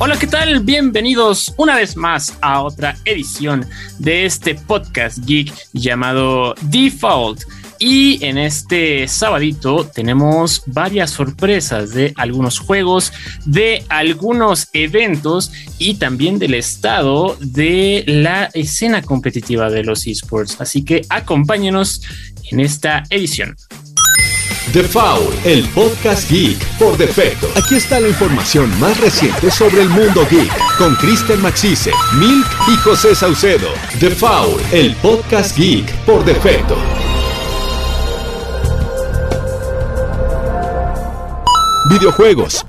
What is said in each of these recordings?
Hola, ¿qué tal? Bienvenidos una vez más a otra edición de este podcast geek llamado Default. Y en este sabadito tenemos varias sorpresas de algunos juegos, de algunos eventos y también del estado de la escena competitiva de los esports. Así que acompáñenos en esta edición. The Foul, el podcast geek por defecto. Aquí está la información más reciente sobre el mundo geek con Kristen Maxise, Milk y José Saucedo. The Foul, el podcast geek por defecto. Videojuegos.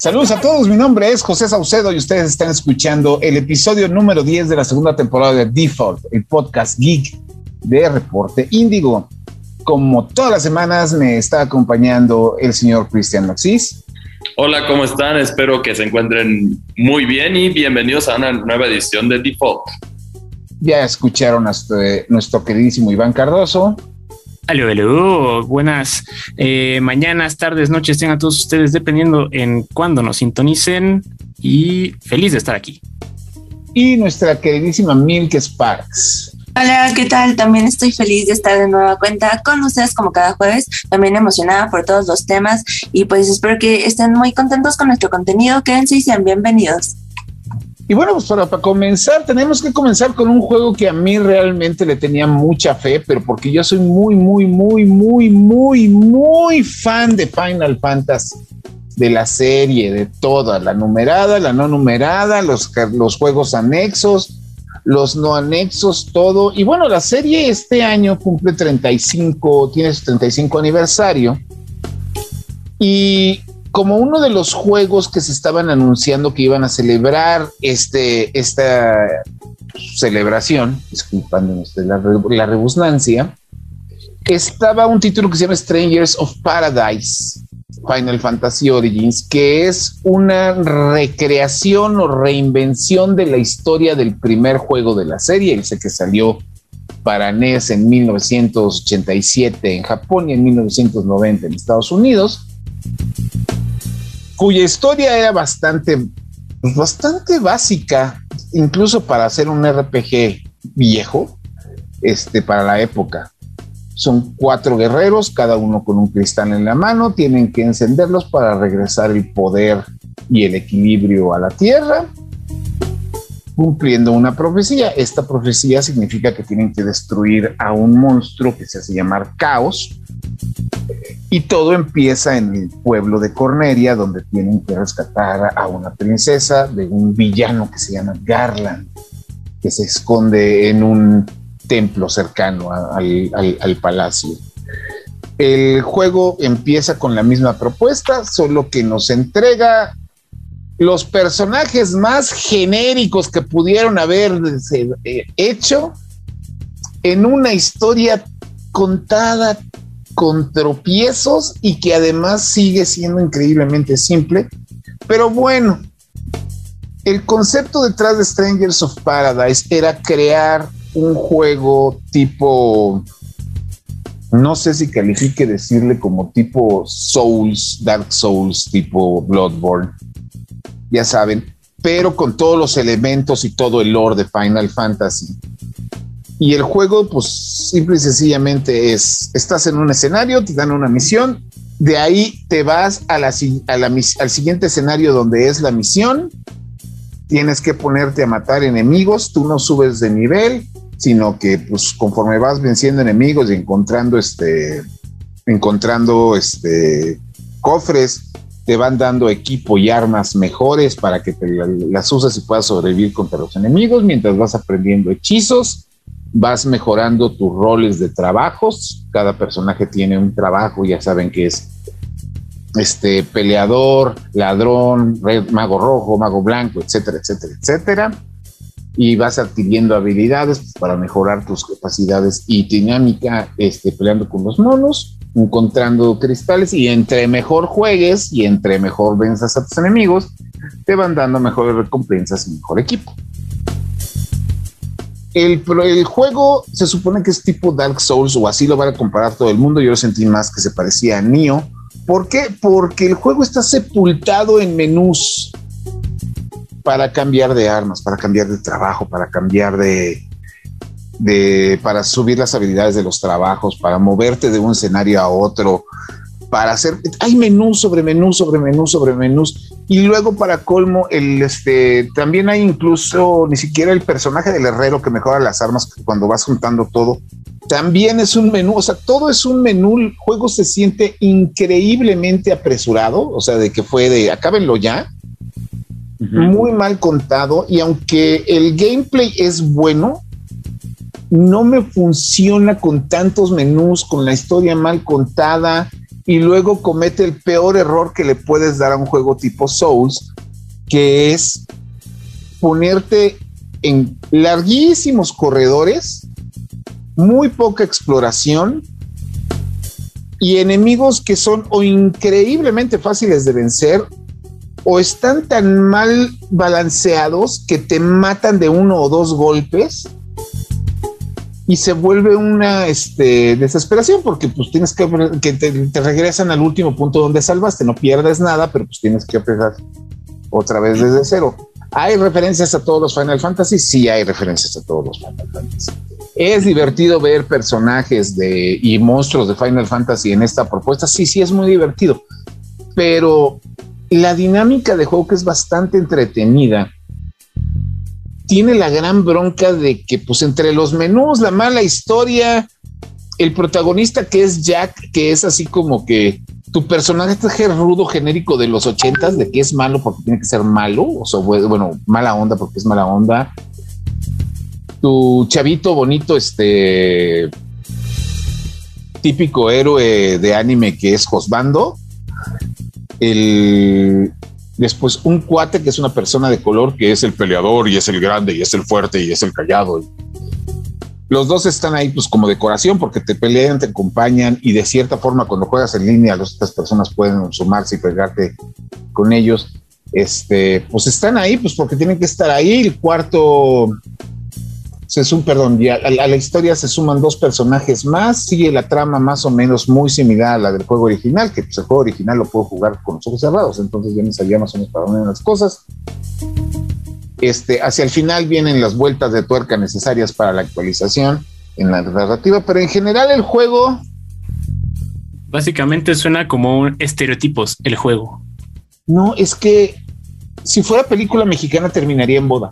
Saludos a todos, mi nombre es José Saucedo y ustedes están escuchando el episodio número 10 de la segunda temporada de Default, el podcast geek de Reporte Índigo como todas las semanas, me está acompañando el señor Cristian Maxis. Hola, ¿cómo están? Espero que se encuentren muy bien y bienvenidos a una nueva edición de Default. Ya escucharon a nuestro queridísimo Iván Cardoso. Aló, aló, buenas eh, mañanas, tardes, noches, tengan todos ustedes, dependiendo en cuándo nos sintonicen. Y feliz de estar aquí. Y nuestra queridísima Milk Sparks. Hola, ¿qué tal? También estoy feliz de estar de nueva cuenta con ustedes como cada jueves, también emocionada por todos los temas y pues espero que estén muy contentos con nuestro contenido, quédense y sean bienvenidos. Y bueno, pues para, comenzar, tenemos que comenzar con un juego que a mí realmente le tenía mucha fe, pero porque yo soy muy, muy, muy, muy, muy, muy fan de Final Fantasy, de la serie, de toda, la numerada, la no numerada, los, los juegos anexos, los no anexos, todo. Y bueno, la serie este año cumple 35, tiene su 35 aniversario. Y como uno de los juegos que se estaban anunciando que iban a celebrar este, esta celebración, disculpando la, la rebusnancia, estaba un título que se llama Strangers of Paradise. Final Fantasy Origins, que es una recreación o reinvención de la historia del primer juego de la serie, ese que salió para NES en 1987 en Japón y en 1990 en Estados Unidos, cuya historia era bastante, bastante básica, incluso para hacer un RPG viejo, este, para la época. Son cuatro guerreros, cada uno con un cristal en la mano, tienen que encenderlos para regresar el poder y el equilibrio a la Tierra, cumpliendo una profecía. Esta profecía significa que tienen que destruir a un monstruo que se hace llamar Caos. Y todo empieza en el pueblo de Corneria, donde tienen que rescatar a una princesa de un villano que se llama Garland, que se esconde en un templo cercano al, palacio. El juego empieza con la misma propuesta, solo que nos entrega los personajes más genéricos que pudieron haber eh, hecho en una historia contada con tropiezos y que además sigue siendo increíblemente simple. Pero bueno, el concepto detrás de Strangers of Paradise era crear un juego tipo, no sé si califique decirle como tipo Souls, Dark Souls, tipo Bloodborne, ya saben, pero con todos los elementos y todo el lore de Final Fantasy. Y el juego, pues simple y sencillamente es, estás en un escenario, te dan una misión, de ahí te vas a al siguiente escenario donde es la misión, tienes que ponerte a matar enemigos, tú no subes de nivel, sino que pues conforme vas venciendo enemigos y encontrando este encontrando este cofres te van dando equipo y armas mejores para que te las uses y puedas sobrevivir contra los enemigos. Mientras vas aprendiendo hechizos vas mejorando tus roles de trabajos. Cada personaje tiene un trabajo ya saben que es este peleador ladrón mago rojo mago blanco etcétera etcétera etcétera y vas adquiriendo habilidades para mejorar tus capacidades y dinámica este, peleando con los monos, encontrando cristales y entre mejor juegues y entre mejor venzas a tus enemigos, te van dando mejores recompensas y mejor equipo. El, el, juego se supone que es tipo Dark Souls o así lo van a comparar todo el mundo. Yo lo sentí más que se parecía a Nioh. ¿Por qué? Porque el juego está sepultado en menús para cambiar de armas, para cambiar de trabajo, para cambiar de, de, para subir las habilidades de los trabajos, para moverte de un escenario a otro, para hacer, hay menú sobre menú sobre menú sobre menús. Y luego para colmo el este también hay incluso ni siquiera el personaje del herrero que mejora las armas cuando vas juntando todo. También es un menú, o sea, todo es un menú, el juego se siente increíblemente apresurado, o sea, de que fue de acábenlo ya, muy mal contado y aunque el gameplay es bueno, no me funciona con tantos menús, con la historia mal contada y luego comete el peor error que le puedes dar a un juego tipo Souls, que es ponerte en larguísimos corredores, muy poca exploración y enemigos que son o increíblemente fáciles de vencer o están tan mal balanceados que te matan de uno o dos golpes y se vuelve una este, desesperación porque pues tienes que, que te, regresan al último punto donde salvaste, no pierdes nada, pero pues tienes que empezar otra vez desde cero. ¿Hay referencias a todos los Final Fantasy? Sí, hay referencias a todos los Final Fantasy. ¿Es divertido ver personajes de, y monstruos de Final Fantasy en esta propuesta? Sí, sí, es muy divertido. Pero la dinámica de juego que es bastante entretenida tiene la gran bronca de que, pues, entre los menús, la mala historia, el protagonista que es Jack, que es así como que tu personaje rudo genérico de los ochentas, de que es malo porque tiene que ser malo, o sea, bueno, mala onda porque es mala onda. Tu chavito bonito, este típico héroe de anime que es Josbando. El, Después un cuate que es una persona de color, que es el peleador y es el grande y es el fuerte y es el callado. Los dos están ahí pues como decoración porque te pelean, te acompañan y de cierta forma cuando juegas en línea las otras personas pueden sumarse y pegarte con ellos. Este, pues están ahí pues porque tienen que estar ahí. El cuarto se suma, perdón, a, la historia se suman dos personajes más, sigue la trama más o menos muy similar a la del juego original, que pues, el juego original lo puedo jugar con los ojos cerrados, entonces ya me sabía más o menos para dónde las cosas. Este, hacia el final vienen las vueltas de tuerca necesarias para la actualización en la narrativa, pero en general el juego... Básicamente suena como un estereotipos el juego. No, es que si fuera película mexicana terminaría en boda.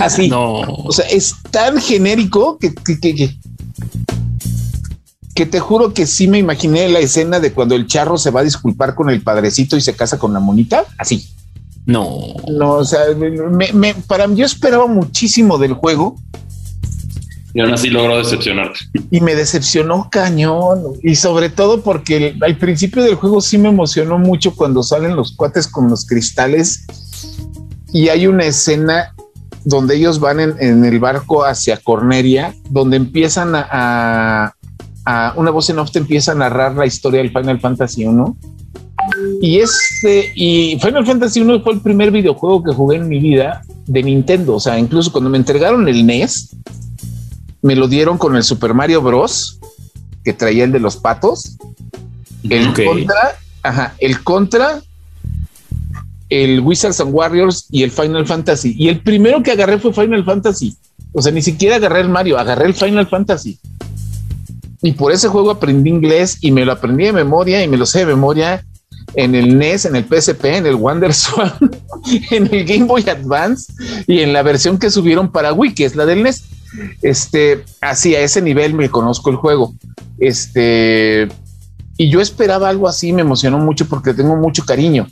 Así. No. O sea, es tan genérico que, que, te juro que sí me imaginé la escena de cuando el charro se va a disculpar con el padrecito y se casa con la monita. Así. No. No, o sea, me, para mí yo esperaba muchísimo del juego. Y aún así logró decepcionarte. Y me decepcionó cañón. Y sobre todo porque al principio del juego sí me emocionó mucho cuando salen los cuates con los cristales y hay una escena donde ellos van en, el barco hacia Corneria, donde empiezan a, una voz en off te empieza a narrar la historia del Final Fantasy 1. Y este, y Final Fantasy 1 fue el primer videojuego que jugué en mi vida de Nintendo. O sea, incluso cuando me entregaron el NES, me lo dieron con el Super Mario Bros. que traía el de los patos. El contra, ajá, el contra el Wizards and Warriors y el Final Fantasy. Y el primero que agarré fue Final Fantasy. O sea, ni siquiera agarré el Mario, agarré el Final Fantasy. Y por ese juego aprendí inglés y me lo aprendí de memoria y me lo sé de memoria en el NES, en el PSP, en el Wonder Swan, en el Game Boy Advance y en la versión que subieron para Wii, que es la del NES. Este, así a ese nivel me conozco el juego. Este, y yo esperaba algo así, me emocionó mucho porque tengo mucho cariño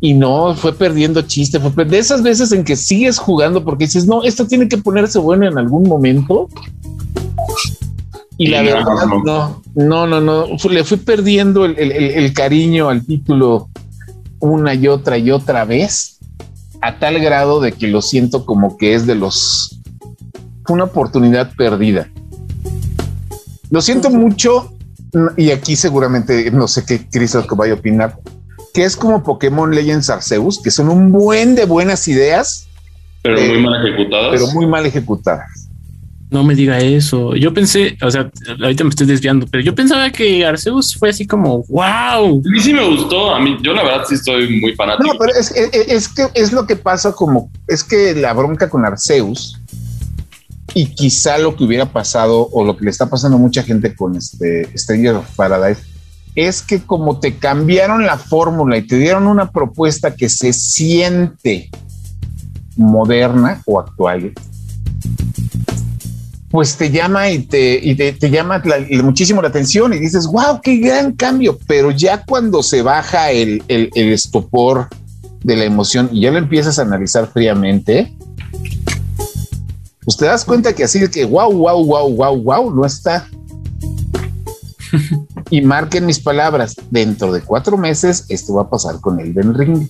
y no fue perdiendo chiste, fue de esas veces en que sigues jugando porque dices, no, esto tiene que ponerse bueno en algún momento. Y, la verdad, no, no, no, no, le fui perdiendo el, cariño al título una y otra y otra vez, a tal grado de que lo siento como que es de los, una oportunidad perdida. Lo siento mucho, y aquí seguramente no sé qué Cris vaya a opinar que es como Pokémon Legends Arceus, que son un buen de buenas ideas. Pero muy mal ejecutadas. Pero muy mal ejecutadas. No me diga eso. Yo pensé, o sea, ahorita me estoy desviando, pero yo pensaba que Arceus fue así como, wow. A mí sí me gustó. A mí, yo la verdad sí estoy muy fanático. No, pero es, es, es que es lo que pasa como, es que la bronca con Arceus y quizá lo que hubiera pasado o lo que le está pasando a mucha gente con este Stranger of Paradise es que como te cambiaron la fórmula y te dieron una propuesta que se siente moderna o actual, pues te llama y te, llama la, muchísimo la atención y dices, wow, qué gran cambio. Pero ya cuando se baja el, el, estupor de la emoción y ya lo empiezas a analizar fríamente, pues te das cuenta que así de que wow, wow, wow, wow, wow, no está. Y marquen mis palabras, dentro de cuatro meses esto va a pasar con el Ben Ring.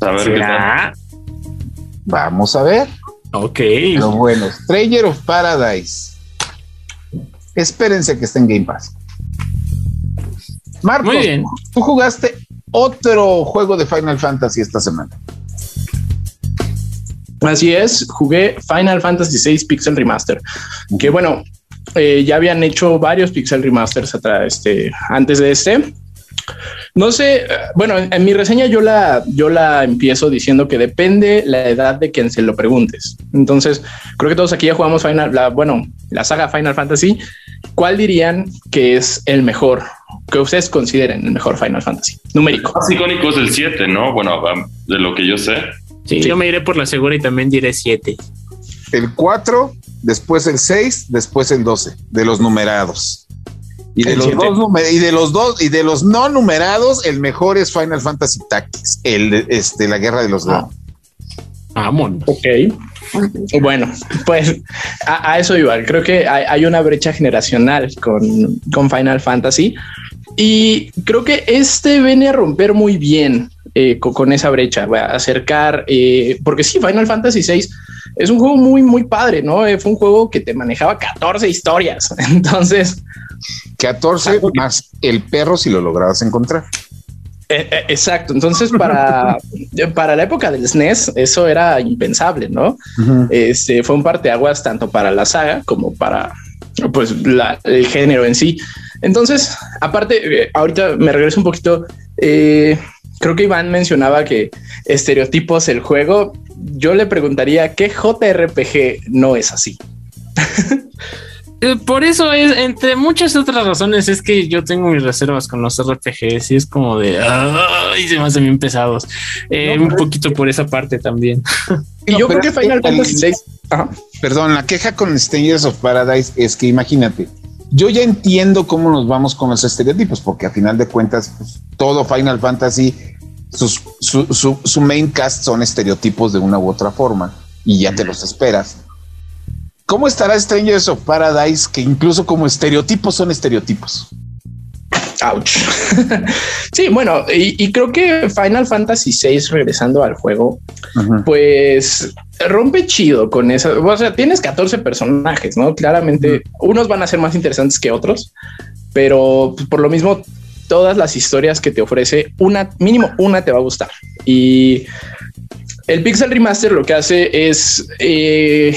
A ver qué. Vamos a ver. Ok. Pero bueno, Stranger of Paradise. Espérense que esté en Game Pass. Marcos, Muy bien. tú jugaste otro juego de Final Fantasy esta semana. Así es, jugué Final Fantasy VI Pixel Remaster, que bueno, eh, ya habían hecho varios Pixel Remasters atrás, este, antes de este. No sé, eh, bueno, en, en, mi reseña yo la, yo la empiezo diciendo que depende la edad de quien se lo preguntes. Entonces, creo que todos aquí ya jugamos Final, la, bueno, la saga Final Fantasy. ¿Cuál dirían que es el mejor? Que ustedes consideren el mejor Final Fantasy numérico. Más icónico es el 7, ¿no? Bueno, de lo que yo sé. Sí, yo me iré por la segura y también diré 7. El 4, después el 6, después el 12, de los numerados. Y de, los dos, y de los dos y de los no numerados, el mejor es Final Fantasy Tactics, el de este, la guerra de los ah. Vámonos. Ok. Bueno, pues a, a, eso igual. Creo que hay, hay una brecha generacional con, con, Final Fantasy y creo que este viene a romper muy bien eh, con, con, esa brecha, a acercar, eh, porque sí, Final Fantasy VI es un juego muy, muy padre, ¿no? Eh, fue un juego que te manejaba 14 historias. Entonces, 14 más el perro si lo lograbas encontrar. Eh, eh, exacto. Entonces, para, para la época del SNES, eso era impensable, ¿no? Uh -huh. Este fue un parteaguas tanto para la saga como para pues la, el género en sí. Entonces, aparte, eh, ahorita me regreso un poquito. Eh, creo que Iván mencionaba que estereotipos el juego. Yo le preguntaría qué JRPG no es así. Por eso es, entre muchas otras razones, es que yo tengo mis reservas con los RPGs y es como de ay, se me hacen bien pesados. Eh, no, un poquito por esa parte también. Y no, yo creo que Final Fantasy VI. Perdón, la queja con Strangers of Paradise es que imagínate, yo ya entiendo cómo nos vamos con los estereotipos, porque a final de cuentas, pues, todo Final Fantasy, sus, su, su, su main cast son estereotipos de una u otra forma y ya te los esperas. ¿Cómo estará Strangers of Paradise? Que incluso como estereotipos son estereotipos. Ouch. sí, bueno, y, y, creo que Final Fantasy VI, regresando al juego, uh -huh. pues rompe chido con eso. O sea, tienes 14 personajes, ¿no? Claramente, unos van a ser más interesantes que otros, pero pues, por lo mismo, todas las historias que te ofrece, una mínimo una te va a gustar. Y el Pixel Remaster lo que hace es eh,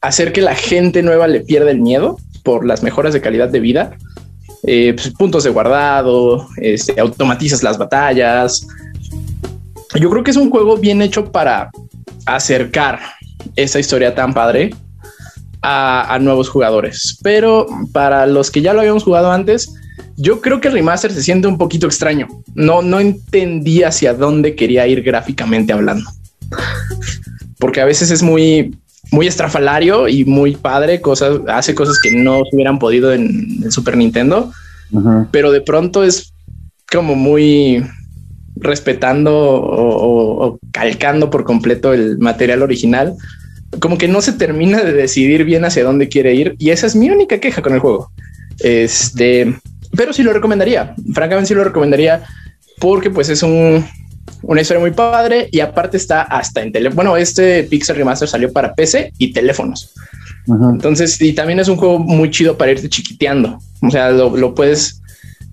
hacer que la gente nueva le pierda el miedo por las mejoras de calidad de vida, eh, pues, puntos de guardado, este, automatizas las batallas. Yo creo que es un juego bien hecho para acercar esa historia tan padre a, a nuevos jugadores, pero para los que ya lo habíamos jugado antes, yo creo que el remaster se siente un poquito extraño. No, no entendí hacia dónde quería ir gráficamente hablando porque a veces es muy, muy estrafalario y muy padre, cosas, hace cosas que no se hubieran podido en, en Super Nintendo, uh -huh. pero de pronto es como muy respetando o, calcando por completo el material original, como que no se termina de decidir bien hacia dónde quiere ir y esa es mi única queja con el juego. Este, pero sí lo recomendaría, francamente sí lo recomendaría porque pues es un una historia muy padre y aparte está hasta en teléfono. Bueno, este Pixel Remaster salió para PC y teléfonos. Entonces, y también es un juego muy chido para irte chiquiteando. O sea, lo, lo puedes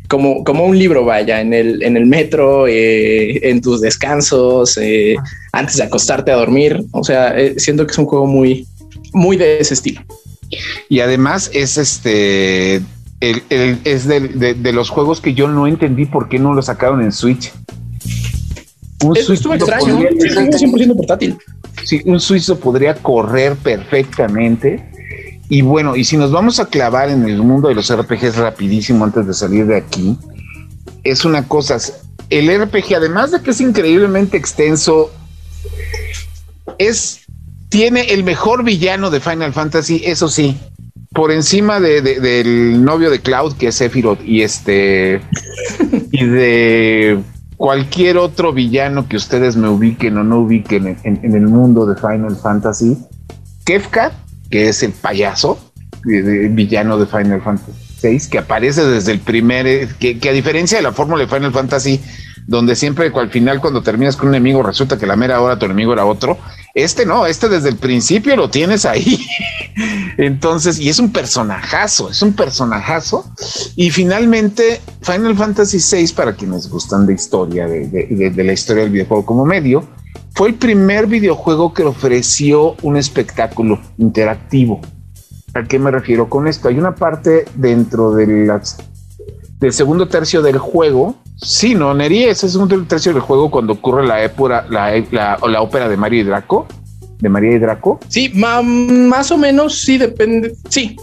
como, como un libro, vaya, en el, en el metro, eh, en tus descansos, eh, antes de acostarte a dormir. O sea, eh, siento que es un juego muy, muy de ese estilo. Y además es este, es de, los juegos que yo no entendí por qué no lo sacaron en Switch. Un Eso estuvo extraño, 100% portátil. Sí, un Switch lo podría correr perfectamente. Y bueno, y si nos vamos a clavar en el mundo de los RPGs rapidísimo antes de salir de aquí, es una cosa, el RPG, además de que es increíblemente extenso, es, tiene el mejor villano de Final Fantasy, eso sí, por encima de, del novio de Cloud, que es Sephiroth, y este, y de cualquier otro villano que ustedes me ubiquen o no ubiquen en, el mundo de Final Fantasy, Kefka, que es el payaso, el villano de Final Fantasy que aparece desde el primer, eh, que, a diferencia de la fórmula de Final Fantasy, donde siempre al final cuando terminas con un enemigo resulta que la mera hora tu enemigo era otro, este no, este desde el principio lo tienes ahí. Entonces, y es un personajazo, es un personajazo. Y finalmente, Final Fantasy VI, para quienes gustan de historia, de la historia del videojuego como medio, fue el primer videojuego que ofreció un espectáculo interactivo. ¿A qué me refiero con esto? Hay una parte dentro del segundo tercio del juego. Sí, no, Neri, ese segundo tercio del juego cuando ocurre la, época, la, la, ópera de Mario y Draco. De María y Draco. Sí, más o menos, sí, depende. Sí.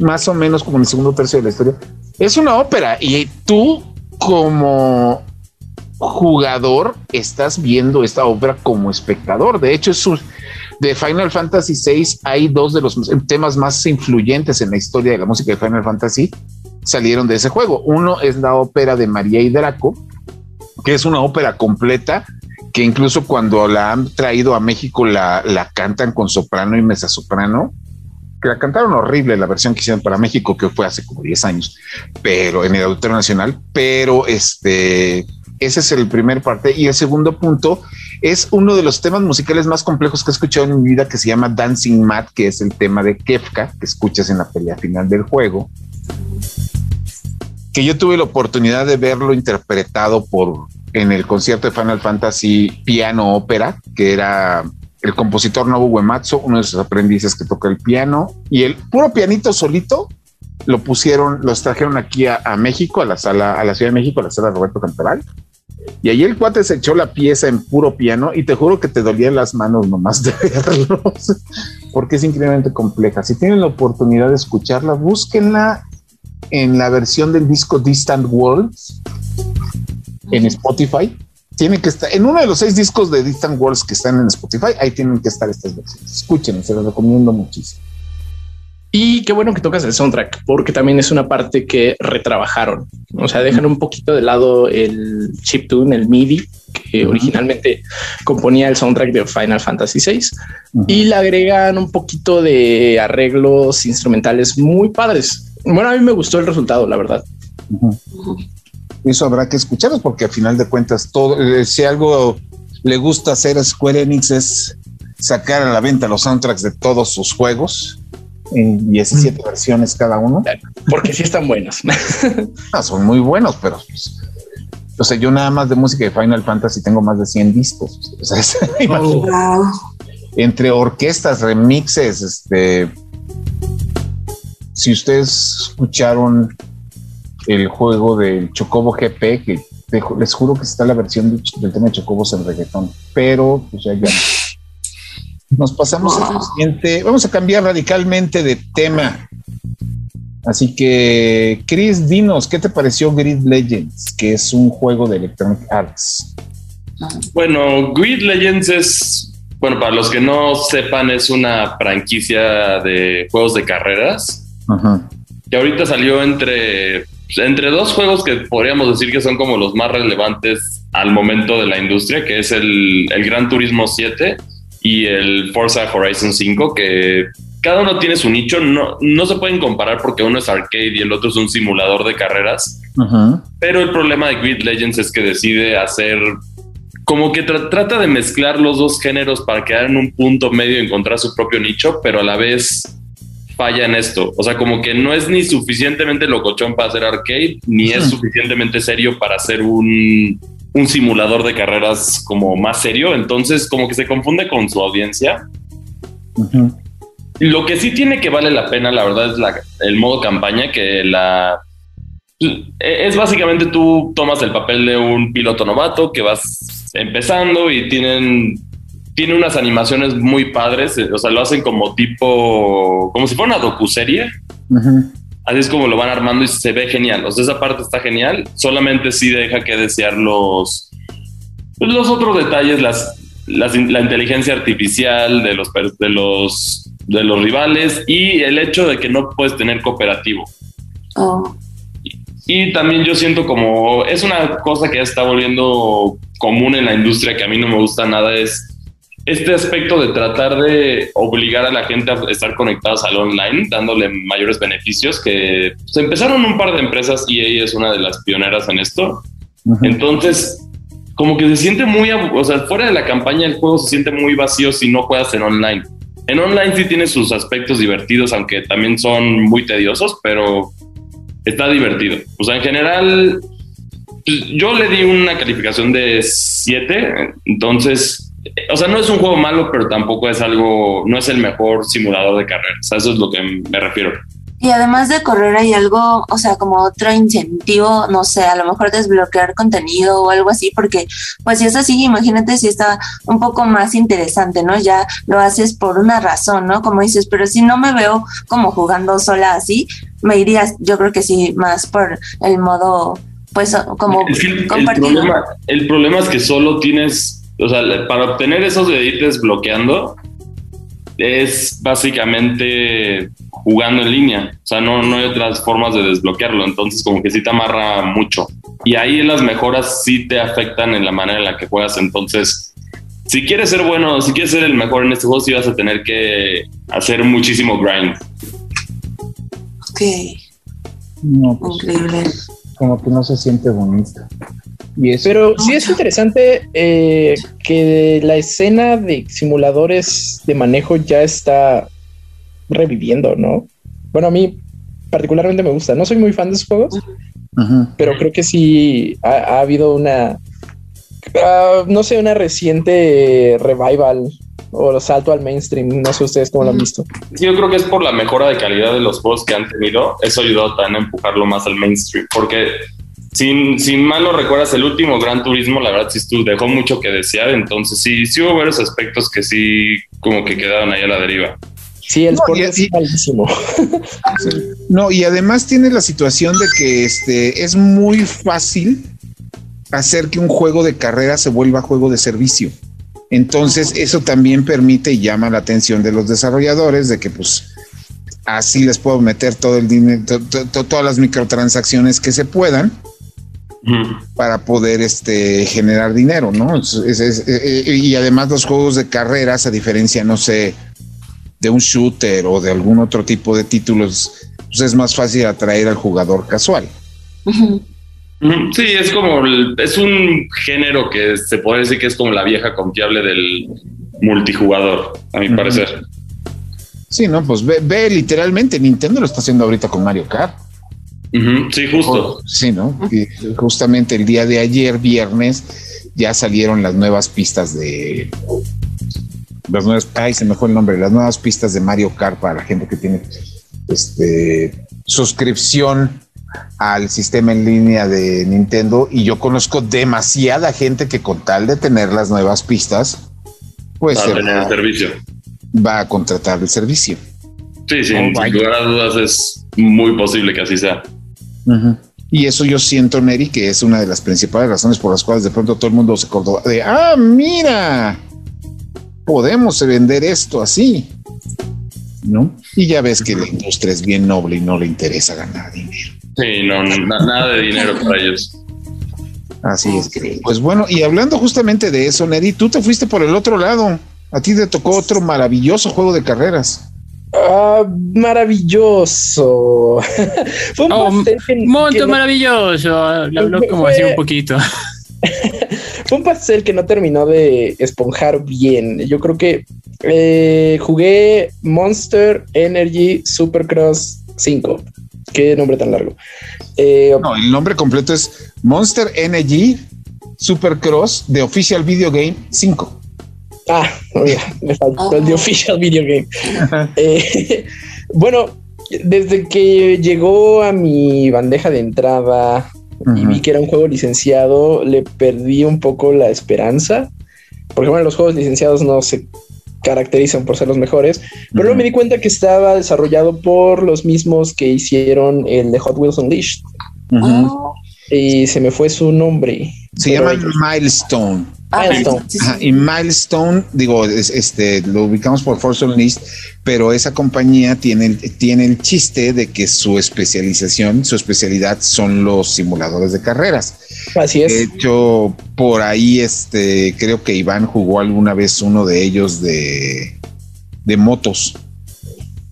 Más o menos como en el segundo tercio de la historia. Es una ópera y tú como jugador estás viendo esta ópera como espectador. De hecho, es de Final Fantasy VI hay dos de los temas más influyentes en la historia de la música de Final Fantasy salieron de ese juego. Uno es la ópera de María y que es una ópera completa que incluso cuando la han traído a México la, la cantan con soprano y mezzasoprano, que la cantaron horrible la versión que hicieron para México, que fue hace como 10 años, pero en el Auditorio Nacional, pero este, ese es el primer parte. Y el segundo punto es uno de los temas musicales más complejos que he escuchado en mi vida, que se llama Dancing Mad, que es el tema de Kefka, que escuchas en la pelea final del juego. Que yo tuve la oportunidad de verlo interpretado por en el concierto de Final Fantasy Piano Ópera, que era el compositor Nobu Uematsu, uno de sus aprendices que toca el piano, y el puro pianito solito lo pusieron, los trajeron aquí a, México, a la sala, a la Ciudad de México, a la sala Roberto Cantoral y ahí el cuate se echó la pieza en puro piano y te juro que te dolían las manos nomás de verlos, porque es increíblemente compleja. Si tienen la oportunidad de escucharla, búsquenla en la versión del disco Distant Worlds en Spotify. Tiene que estar en uno de los seis discos de Distant Worlds que están en Spotify. Ahí tienen que estar estas versiones. Escuchen, se los recomiendo muchísimo. Y qué bueno que tocas el soundtrack, porque también es una parte que retrabajaron. O sea, dejan un poquito de lado el chiptune, el MIDI, que originalmente componía el soundtrack de Final Fantasy VI, y le agregan un poquito de arreglos instrumentales muy padres. Bueno, a mí me gustó el resultado, la verdad. Eso habrá que escucharlos, porque al final de cuentas, todo, eh, si algo le gusta hacer a Square Enix es sacar a la venta los soundtracks de todos sus juegos en 17 versiones cada uno. Porque sí están buenos. Ah, son muy buenos, pero pues, o sea, yo nada más de música de Final Fantasy tengo más de 100 discos. O sea, oh. entre orquestas, remixes, este. Si ustedes escucharon el juego del Chocobo GP, que les juro que está la versión del tema de Chocobos en reggaetón, pero pues ya, ya nos pasamos al siguiente. Vamos a cambiar radicalmente de tema. Así que, Chris, dinos, ¿qué te pareció Grid Legends? Que es un juego de Electronic Arts. Bueno, Grid Legends es, bueno, para los que no sepan, es una franquicia de juegos de carreras. Que ahorita salió entre, entre dos juegos que podríamos decir que son como los más relevantes al momento de la industria, que es el, el Gran Turismo 7 y el Forza Horizon 5, que cada uno tiene su nicho, no, no se pueden comparar porque uno es arcade y el otro es un simulador de carreras. Pero el problema de Grid Legends es que decide hacer como que trata de mezclar los dos géneros para quedar en un punto medio y encontrar su propio nicho, pero a la vez falla en esto. O sea, como que no es ni suficientemente locochón para hacer arcade, ni es suficientemente serio para hacer un, un simulador de carreras como más serio, entonces como que se confunde con su audiencia. Lo que sí tiene que vale la pena, la verdad, es el modo campaña, que la es básicamente tú tomas el papel de un piloto novato que vas empezando y tienen tiene unas animaciones muy padres, o sea, lo hacen como tipo, como si fuera una docuserie. Así es como lo van armando y se ve genial. O sea, esa parte está genial. Solamente sí deja que desear los, los otros detalles, las, la inteligencia artificial de los, de los, de los rivales y el hecho de que no puedes tener cooperativo. Oh. Y, también yo siento como es una cosa que ya está volviendo común en la industria que a mí no me gusta nada es este aspecto de tratar de obligar a la gente a estar conectados al online, dándole mayores beneficios, que se empezaron un par de empresas y ella es una de las pioneras en esto. Entonces, como que se siente muy, o sea, fuera de la campaña el juego se siente muy vacío si no juegas en online. En online sí tiene sus aspectos divertidos, aunque también son muy tediosos, pero está divertido. O sea, en general, pues, yo le di una calificación de 7, entonces o sea, no es un juego malo, pero tampoco es algo, no es el mejor simulador de carreras. eso es lo que me refiero. Y además de correr hay algo, o sea, como otro incentivo, no sé, a lo mejor desbloquear contenido o algo así, porque pues si es así, imagínate si está un poco más interesante, ¿no? Ya lo haces por una razón, ¿no? Como dices, pero si no me veo como jugando sola así, me irías, yo creo que sí, más por el modo, pues como compartido. el problema es que solo tienes o sea, para obtener esos deditos bloqueando es básicamente jugando en línea. O sea, no, no hay otras formas de desbloquearlo. Entonces, como que sí te amarra mucho. Y ahí las mejoras sí te afectan en la manera en la que juegas. Entonces, si quieres ser bueno, si quieres ser el mejor en este juego, sí vas a tener que hacer muchísimo grind. Ok. No, pues, Increíble. Como que no se siente bonito. Pero sí es interesante eh, que la escena de simuladores de manejo ya está reviviendo, ¿no? Bueno, a mí particularmente me gusta. No soy muy fan de esos juegos, pero creo que sí ha, habido una, ah, no sé, una reciente revival o salto al mainstream. No sé ustedes cómo lo han visto. Yo creo que es por la mejora de calidad de los juegos que han tenido. Eso ayudó también a empujarlo más al mainstream, porque sin, sin mal no recuerdas, el último Gran Turismo, la verdad, sí dejó mucho que desear. Entonces, sí, sí hubo varios aspectos que sí, como que quedaron ahí a la deriva. Sí, el no, es malísimo. No, y además tiene la situación de que este es muy fácil hacer que un juego de carrera se vuelva juego de servicio. Entonces, eso también permite y llama la atención de los desarrolladores de que, pues, así les puedo meter todo el dinero, todas las microtransacciones que se puedan para poder este, generar dinero, ¿no? Eh, eh, y además los juegos de carreras, a diferencia, no sé, de un shooter o de algún otro tipo de títulos, pues es más fácil atraer al jugador casual. Sí, es como, es un género que se puede decir que es como la vieja confiable del multijugador, a mi parecer. Sí, no, pues ve, ve, literalmente, Nintendo lo está haciendo ahorita con Mario Kart. Sí, justo. sí, ¿no? Y justamente el día de ayer, viernes, ya salieron las nuevas pistas de las nuevas, ay, se me fue el nombre, las nuevas pistas de Mario Kart para la gente que tiene este suscripción al sistema en línea de Nintendo y yo conozco demasiada gente que con tal de tener las nuevas pistas, pues va a tener el servicio. Va a contratar el servicio. Sí, sí, sin lugar a dudas es muy posible que así sea. Y eso yo siento, Neri, que es una de las principales razones por las cuales de pronto todo el mundo se acordó de, ah, mira, podemos vender esto así, ¿no? Y ya ves que la industria es bien noble y no le interesa ganar dinero. Sí, no, nada de dinero para ellos. Así es. Pues bueno, y hablando justamente de eso, Neri, tú te fuiste por el otro lado. A ti te tocó otro maravilloso juego de carreras. Ah, maravilloso. fue un oh, monto maravilloso. Lo habló como así un poquito. fue un pastel que no terminó de esponjar bien. Yo creo que eh, jugué Monster Energy Supercross 5. Qué nombre tan largo. Eh, no, el nombre completo es Monster Energy Supercross de Official Video Game 5. Ah, me faltó el de. Official Video Game. Eh, bueno, desde que llegó a mi bandeja de entrada y vi que era un juego licenciado, le perdí un poco la esperanza. Porque bueno, los juegos licenciados no se caracterizan por ser los mejores, pero luego me di cuenta que estaba desarrollado por los mismos que hicieron el de Hot Wheels Unleashed. Y se me fue su nombre. Se llama Milestone. Ah, y Milestone, digo, este, lo ubicamos por Force Unleashed, pero esa compañía tiene, tiene el chiste de que su especialización, su especialidad son los simuladores de carreras. Así es. De hecho, por ahí, este, creo que Iván jugó alguna vez uno de ellos de, de motos.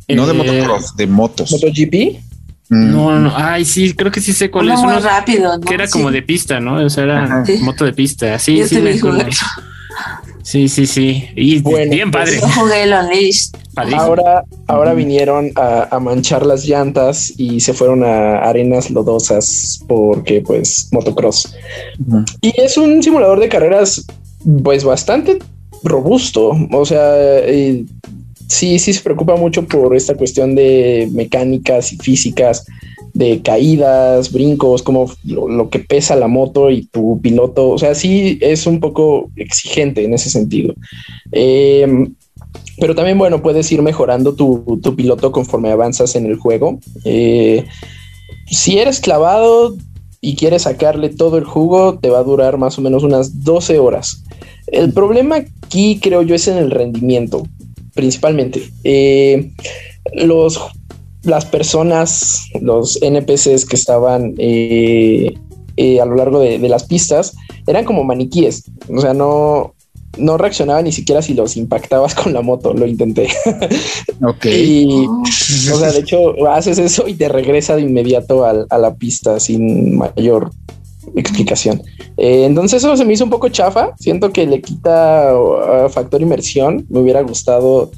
No de eh, motocross, de motos. ¿MotoGP? Mm. No, no, ay, sí, creo que sí sé cuál es. Muy rápido, Que era como de pista, ¿no? O sea, era moto de pista. Sí, sí, me Sí, sí, sí. Y bien padre. Ahora, ahora vinieron a, manchar las llantas y se fueron a arenas lodosas porque, pues, motocross. Y es un simulador de carreras, pues, bastante robusto. O sea, eh, sí, sí se preocupa mucho por esta cuestión de mecánicas y físicas, de caídas, brincos, como lo, que pesa la moto y tu piloto. O sea, sí es un poco exigente en ese sentido. Em, pero también, bueno, puedes ir mejorando tu, piloto conforme avanzas en el juego. Eh, si eres clavado y quieres sacarle todo el jugo, te va a durar más o menos unas 12 horas. El problema aquí creo yo es en el rendimiento, principalmente. Eh, los, las personas, los NPCs que estaban eh, eh, a lo largo de, las pistas, eran como maniquíes. O sea, no, no reaccionaba ni siquiera si los impactabas con la moto. Lo intenté. Ok. y, o sea, de hecho, haces eso y te regresa de inmediato a la pista sin mayor explicación. Eh, entonces eso se me hizo un poco chafa. Siento que le quita uh, factor inmersión. Me hubiera gustado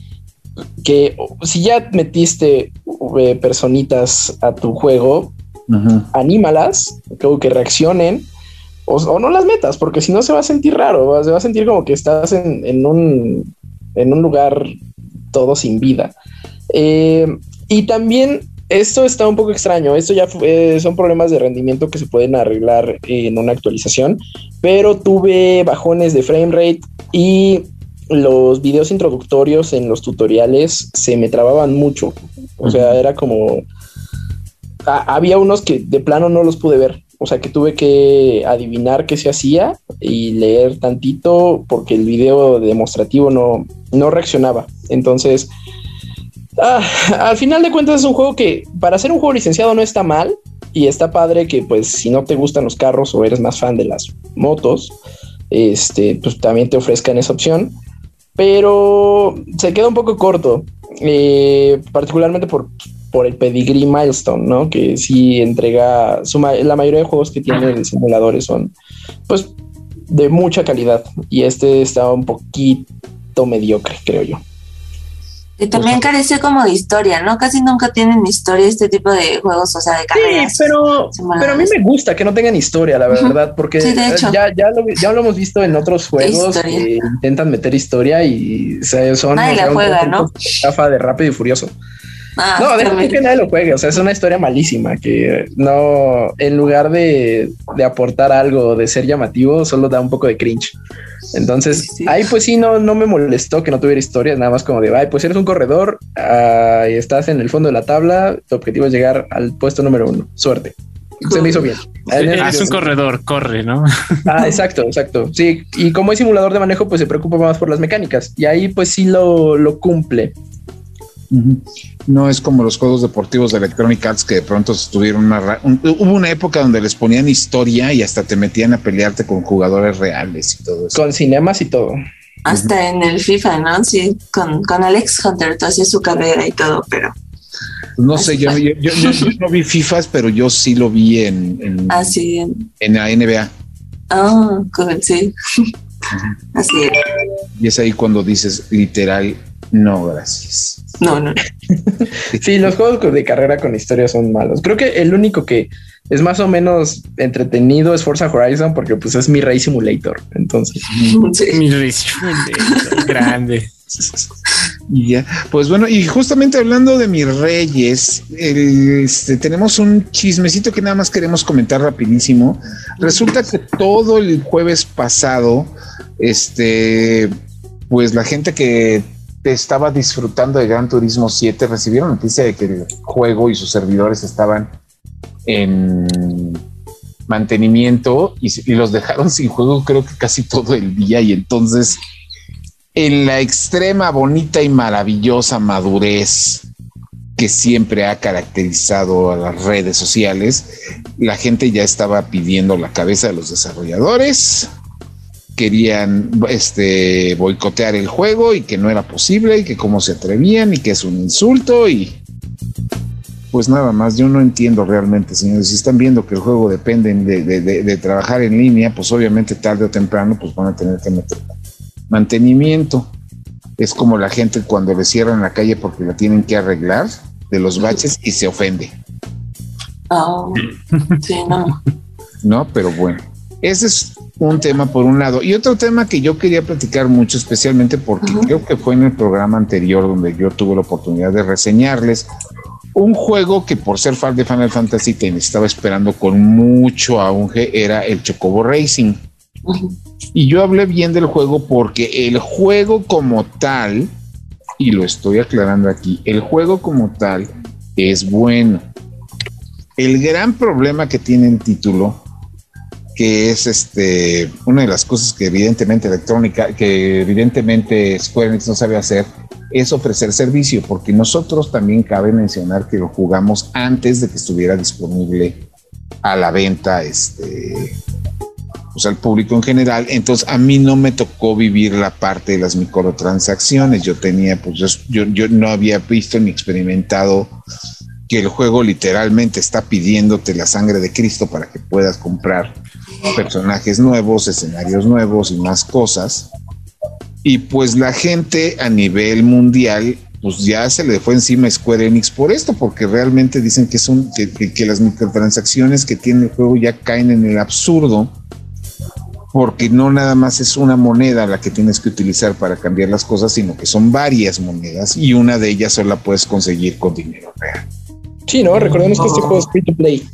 que si ya metiste uh, personitas a tu juego, anímalas, creo que reaccionen. O, no las metas, porque si no se va a sentir raro, se va a sentir como que estás en, un, en un lugar todo sin vida. Eh, y también esto está un poco extraño. Esto ya son problemas de rendimiento que se pueden arreglar en una actualización, pero tuve bajones de frame rate y los videos introductorios en los tutoriales se me trababan mucho. O sea, era como había unos que de plano no los pude ver. O sea, que tuve que adivinar qué se hacía y leer tantito porque el video demostrativo no, no reaccionaba. Entonces, Ah, al final de cuentas es un juego que para ser un juego licenciado no está mal y está padre que pues si no te gustan los carros o eres más fan de las motos, este, pues también te ofrezcan esa opción, pero se queda un poco corto, eh, particularmente por, por el pedigree milestone, ¿no? Que sí entrega, la mayoría de juegos que tiene simuladores son pues de mucha calidad y este está un poquito mediocre, creo yo. Y también carece como de historia, ¿no? Casi nunca tienen historia este tipo de juegos, o sea, de carreras. Sí, pero, pero a mí me gusta que no tengan historia, la verdad, porque ya, ya, lo, ya lo hemos visto en otros juegos que intentan meter historia y son... Nadie la juega, ¿no? de Rápido y Furioso. Ah, no, déjame que nadie lo juegue. O sea, es una historia malísima que no, en lugar de, aportar algo, de ser llamativo, solo da un poco de cringe. Entonces, ahí pues sí, no, no me molestó que no tuviera historia, nada más como de, ay, pues eres un corredor ah, y estás en el fondo de la tabla, tu objetivo es llegar al puesto número uno. Suerte. Se me hizo bien. es un corredor, corre, ¿no? Ah, exacto, exacto. Sí, y como es simulador de manejo, pues se preocupa más por las mecánicas y ahí pues sí lo, lo cumple. No es como los juegos deportivos de Electronic Arts que de pronto tuvieron una... hubo una época donde les ponían historia y hasta te metían a pelearte con jugadores reales y todo eso. Con cinemas y todo. Hasta en el FIFA, ¿no? Sí, con, Alex Hunter, tú hacías su carrera y todo, pero... No sé, yo, no vi FIFAs, pero yo sí lo vi en, en, ah, en la NBA. Ah, sí. Así es. Y es ahí cuando dices literal no, gracias. No, no. sí, los juegos de carrera con historia son malos. Creo que el único que es más o menos entretenido es Forza Horizon porque pues es mi Ray Simulator. Entonces, mi Ray Simulator grande. Y ya, pues bueno, y justamente hablando de mis reyes, este, tenemos un chismecito que nada más queremos comentar rapidísimo. Resulta que todo el jueves pasado, este, pues la gente que estaba disfrutando de Gran Turismo 7 recibieron noticia de que el juego y sus servidores estaban en mantenimiento y, y los dejaron sin juego creo que casi todo el día y entonces en la extrema bonita y maravillosa madurez que siempre ha caracterizado a las redes sociales, la gente ya estaba pidiendo la cabeza de los desarrolladores, querían este, boicotear el juego y que no era posible y que cómo se atrevían y que es un insulto y pues nada más, yo no entiendo realmente, señores, si están viendo que el juego depende de, de trabajar en línea, pues obviamente tarde o temprano pues van a tener que meter Mantenimiento es como la gente cuando le cierran la calle porque la tienen que arreglar de los baches y se ofende. Oh, sí, no. No, pero bueno, ese es un tema por un lado. Y otro tema que yo quería platicar mucho, especialmente porque creo que fue en el programa anterior donde yo tuve la oportunidad de reseñarles un juego que por ser fan de Final Fantasy que estaba esperando con mucho auge era el Chocobo Racing. Y yo hablé bien del juego porque el juego como tal, y lo estoy aclarando aquí, el juego como tal es bueno. El gran problema que tiene el título, que es este, una de las cosas que evidentemente electrónica, que evidentemente Square Enix no sabe hacer, es ofrecer servicio, porque nosotros también cabe mencionar que lo jugamos antes de que estuviera disponible a la venta este, pues, al público en general. Entonces a mí no me tocó vivir la parte de las microtransacciones. Yo tenía, pues yo, yo no había visto ni experimentado que el juego literalmente está pidiéndote la sangre de Cristo para que puedas comprar personajes nuevos, escenarios nuevos y más cosas. Y pues la gente a nivel mundial, pues ya se le fue encima Square Enix por esto, porque realmente dicen que son que, que las microtransacciones que tiene el juego ya caen en el absurdo porque no nada más es una moneda la que tienes que utilizar para cambiar las cosas, sino que son varias monedas y una de ellas solo la puedes conseguir con dinero real. Sí, no, recordemos que este juego es free to play.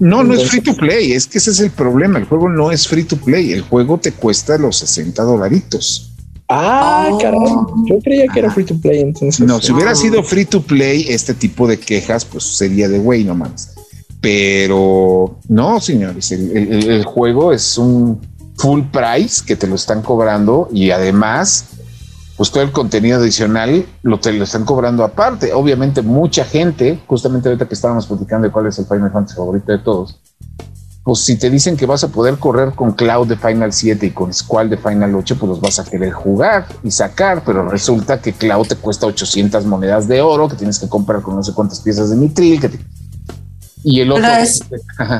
No, no es free to play, es que ese es el problema. El juego no es free to play, el juego te cuesta los 60 dolaritos. Ah, oh. Yo creía que era free to play entonces. No, si hubiera sido free to play, este tipo de quejas, pues sería de güey nomás. Pero no, señores, el, juego es un full price que te lo están cobrando y además, pues todo el contenido adicional lo te lo están cobrando aparte. Obviamente, mucha gente, justamente ahorita que estábamos platicando de cuál es el Final Fantasy favorito de todos, pues si te dicen que vas a poder correr con Cloud de Final 7 y con Squall de Final 8, pues los vas a querer jugar y sacar, pero resulta que Cloud te cuesta 800 monedas de oro que tienes que comprar con no sé cuántas piezas de nitril, que te y el otro.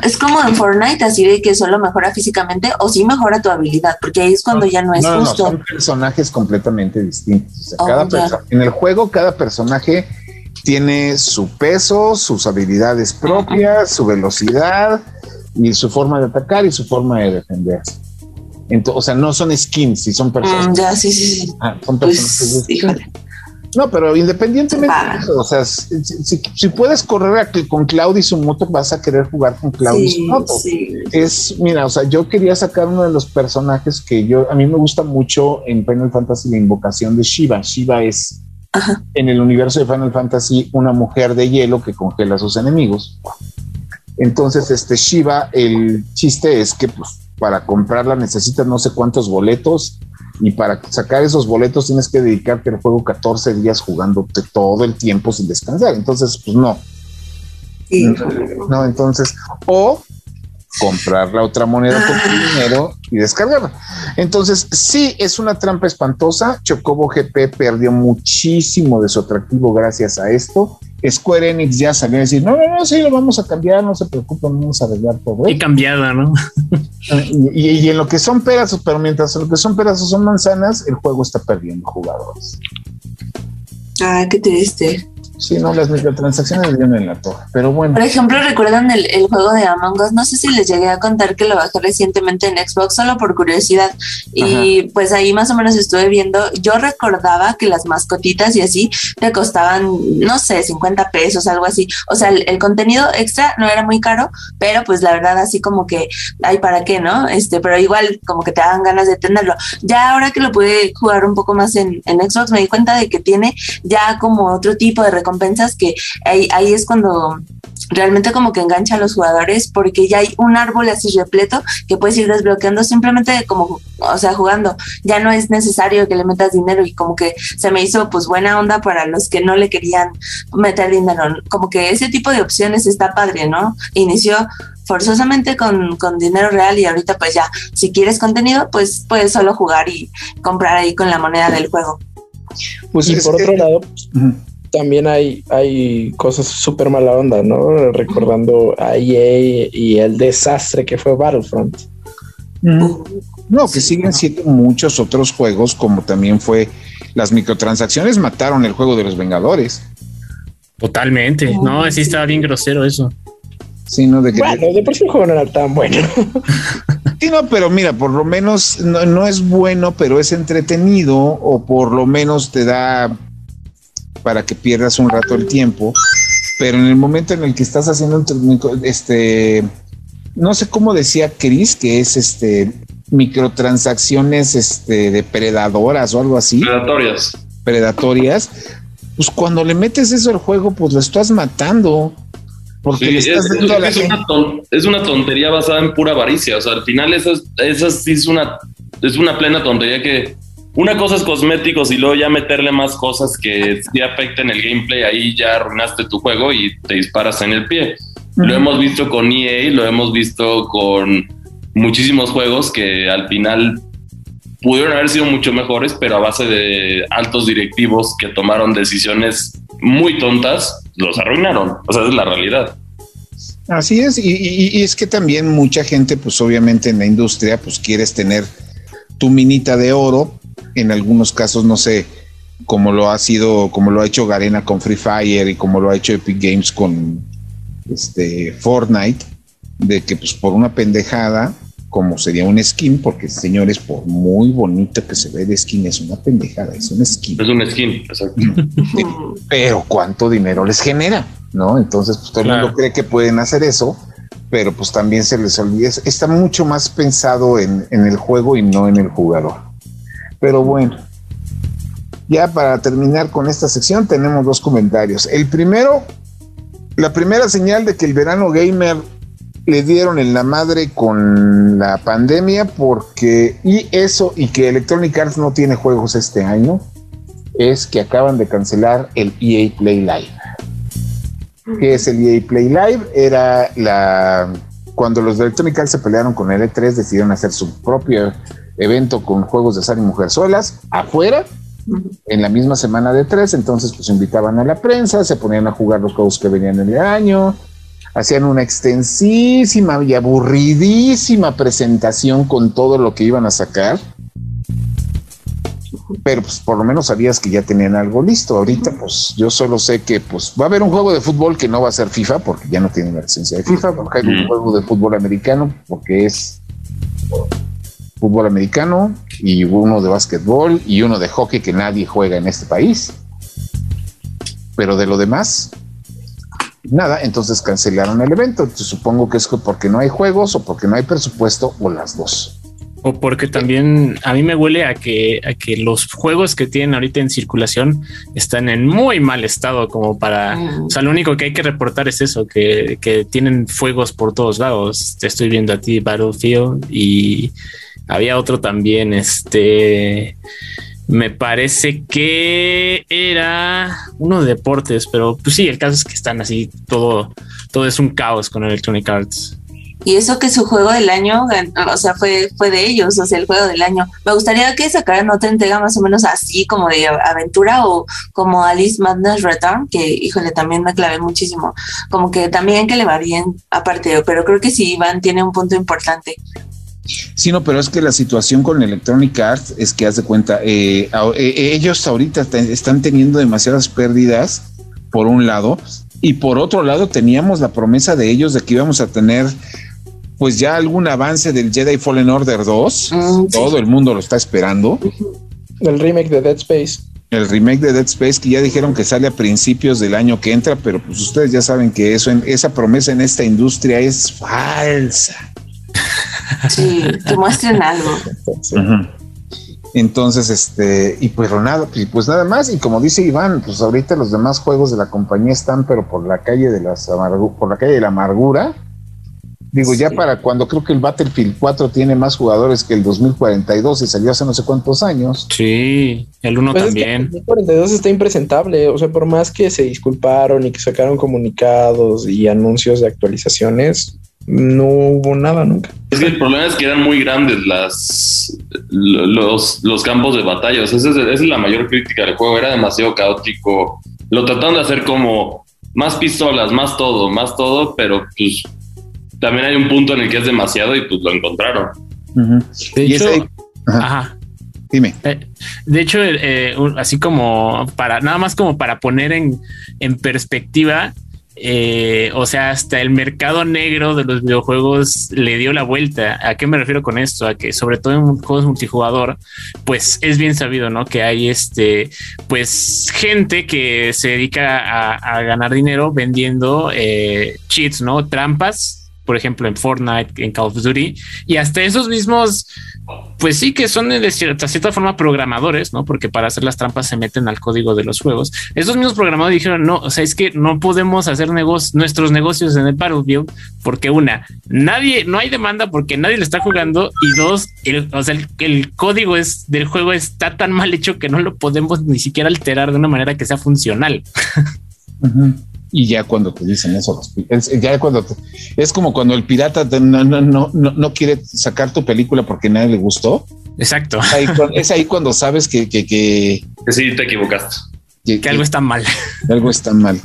Es, como en Fortnite, así de que solo mejora físicamente o sí mejora tu habilidad, porque ahí es cuando ya no es justo. son personajes completamente distintos. Oh, en el juego, cada personaje tiene su peso, sus habilidades propias, su velocidad y su forma de atacar y su forma de defenderse. Entonces, o sea, no son skins, si son personas. Mm, ya, sí, sí, sí. Ah, son pues, personajes. No, pero independientemente o sea, si, puedes correr con Claudio y su moto, vas a querer jugar con Claudio y su moto. Es, mira, o sea, yo quería sacar uno de los personajes que yo, a mí me gusta mucho en Final Fantasy, la invocación de Shiva. Shiva es en el universo de Final Fantasy una mujer de hielo que congela a sus enemigos. Entonces, este Shiva, el chiste es que pues, para comprarla necesitas no sé cuántos boletos y para sacar esos boletos tienes que dedicarte al juego 14 días jugándote todo el tiempo sin descansar. Entonces, pues no. No, entonces, o comprar la otra moneda con tu dinero y descargarla. Entonces, sí, es una trampa espantosa. Chocobo GP perdió muchísimo de su atractivo gracias a esto. Square Enix ya salió a decir, no, no, no, sí, lo vamos a cambiar, no se preocupen, vamos a arreglar todo. Y cambiada, ¿no? y, en lo que son pedazos, pero mientras en lo que son pedazos son manzanas, el juego está perdiendo jugadores. Ah, qué triste. Sí, no, las microtransacciones vienen en la torre, pero bueno. Por ejemplo, ¿recuerdan el, juego de Among Us? No sé si les llegué a contar que lo bajé recientemente en Xbox solo por curiosidad. Y pues ahí más o menos estuve viendo, yo recordaba que las mascotitas y así te costaban, no sé, 50 pesos, algo así. O sea, el, contenido extra no era muy caro, pero pues la verdad así como que, ay, ¿para qué, no? Este, pero igual como que te daban ganas de tenerlo. Ya ahora que lo pude jugar un poco más en, en Xbox, me di cuenta de que tiene ya como otro tipo de recompensas que ahí, ahí es cuando realmente como que engancha a los jugadores porque ya hay un árbol así repleto que puedes ir desbloqueando simplemente como, o sea, jugando. Ya no es necesario que le metas dinero y como que se me hizo pues buena onda para los que no le querían meter dinero. Como que ese tipo de opciones está padre, ¿no? Inició forzosamente con, con dinero real y ahorita pues ya, si quieres contenido, pues puedes solo jugar y comprar ahí con la moneda del juego. Pues y por otro lado, también hay, hay cosas súper mala onda, ¿no? Recordando a EA y el desastre que fue Battlefront. No, que siguen siendo muchos otros juegos, como también fue las microtransacciones mataron el juego de los Vengadores. Totalmente. No, sí estaba bien grosero eso. Sí, no de que. Bueno, de por sí el juego no era tan bueno. sí, no, pero mira, por lo menos no, no, es bueno, pero es entretenido, o por lo menos te da para que pierdas un rato el tiempo, pero en el momento en el que estás haciendo este, no sé cómo decía Chris, que es este microtransacciones este, depredadoras o algo así. Predatorias. Predatorias. Pues cuando le metes eso al juego, pues lo estás matando. Porque le estás es, dando es, una es, una tontería basada en pura avaricia. O sea, al final esa, esa sí es una, es una plena tontería que una cosa es cosméticos y luego ya meterle más cosas que sí afecten el gameplay, ahí ya arruinaste tu juego y te disparas en el pie. Lo hemos visto con EA, lo hemos visto con muchísimos juegos que al final pudieron haber sido mucho mejores, pero a base de altos directivos que tomaron decisiones muy tontas, los arruinaron. O sea, es la realidad. Así es, y, y, es que también mucha gente, pues obviamente en la industria, pues quieres tener tu minita de oro en algunos casos, no sé, como lo ha sido, como lo ha hecho Garena con Free Fire y como lo ha hecho Epic Games con este Fortnite, de que pues por una pendejada, como sería un skin, porque señores, por muy bonito que se ve de skin, es una pendejada, es un skin. Es un skin, exacto. Pero cuánto dinero les genera, ¿no? Entonces, pues todo el mundo cree que pueden hacer eso, pero pues también se les olvida, está mucho más pensado en, en el juego y no en el jugador. Pero bueno, ya para terminar con esta sección tenemos dos comentarios. El primero, la primera señal de que el verano gamer le dieron en la madre con la pandemia porque y eso y que Electronic Arts no tiene juegos este año es que acaban de cancelar el EA Play Live. ¿Qué es el EA Play Live? Era la cuando los de Electronic Arts se pelearon con el E3 decidieron hacer su propio evento con juegos de azar y mujerzuelas afuera en la misma semana de tres, entonces pues invitaban a la prensa, se ponían a jugar los juegos que venían en el año, hacían una extensísima y aburridísima presentación con todo lo que iban a sacar. Pero pues por lo menos sabías que ya tenían algo listo. Ahorita pues yo solo sé que pues va a haber un juego de fútbol que no va a ser FIFA porque ya no tiene la licencia de FIFA, porque hay un juego de fútbol americano porque es fútbol americano y uno de básquetbol y uno de hockey que nadie juega en este país. Pero de lo demás, nada, entonces cancelaron el evento. supongo que es porque no hay juegos o porque no hay presupuesto o las dos. O porque también a mí me huele a que, a que los juegos que tienen ahorita en circulación están en muy mal estado como para... O sea, lo único que hay que reportar es eso, que, que tienen fuegos por todos lados. Te estoy viendo a ti, Battlefield, y había otro también, este, me parece que era uno de deportes, pero pues sí, el caso es que están así, todo, todo es un caos con Electronic Arts. Y eso que su juego del año, o sea, fue, fue de ellos, o sea, el juego del año. Me gustaría que sacaran otra entrega más o menos así, como de aventura o como Alice Madness Return, que, híjole, también me clavé muchísimo. Como que también que le va bien aparte, pero creo que sí, Iván tiene un punto importante Sí, no, pero es que la situación con Electronic Arts es que haz de cuenta, eh, eh, ellos ahorita están teniendo demasiadas pérdidas, por un lado, y por otro lado teníamos la promesa de ellos de que íbamos a tener pues ya algún avance del Jedi Fallen Order 2. Ah, Todo el mundo lo está esperando. El remake de Dead Space. El remake de Dead Space que ya dijeron que sale a principios del año que entra, pero pues ustedes ya saben que eso, esa promesa en esta industria es falsa. Sí, que muestren algo. Entonces, este, y pues nada, y pues nada más, y como dice Iván, pues ahorita los demás juegos de la compañía están, pero por la calle de las por la calle de la amargura, Digo, ya para cuando creo que el Battlefield 4 tiene más jugadores que el 2042 y salió hace no sé cuántos años. Sí, el 1 pues también. el 2042 está impresentable, o sea, por más que se disculparon y que sacaron comunicados y anuncios de actualizaciones, no hubo nada nunca. Es que el problema es que eran muy grandes las los, los campos de batalla. esa, es, la mayor crítica del juego. Era demasiado caótico. Lo trataron de hacer como más pistolas, más todo, más todo, pero pues también hay un punto en el que es demasiado y pues lo encontraron. De hecho, ajá. Dime. Eh, de hecho, eh, así como para nada más como para poner en, en perspectiva, eh, o sea, hasta el mercado negro de los videojuegos le dio la vuelta. ¿A qué me refiero con esto? A que sobre todo en juegos multijugador, pues es bien sabido, ¿no? Que hay este, pues gente que se dedica a, ganar dinero vendiendo cheats, ¿no? Trampas por ejemplo, en Fortnite, en Call of Duty, y hasta esos mismos, pues sí que son de cierta, cierta forma programadores, ¿no? Porque para hacer las trampas se meten al código de los juegos. Esos mismos programadores dijeron, no, o sea, es que no podemos hacer negocios, nuestros negocios en el Battlefield, porque una, nadie, no hay demanda porque nadie le está jugando, y dos, el, o sea, el, código es, del juego está tan mal hecho que no lo podemos ni siquiera alterar de una manera que sea funcional. Y ya cuando te dicen eso, ya cuando es como cuando el pirata no, no, no, no, quiere sacar tu película porque nadie le gustó. Exacto. es ahí cuando sabes que, que, que, sí te equivocaste. Que, algo está mal. Algo está mal.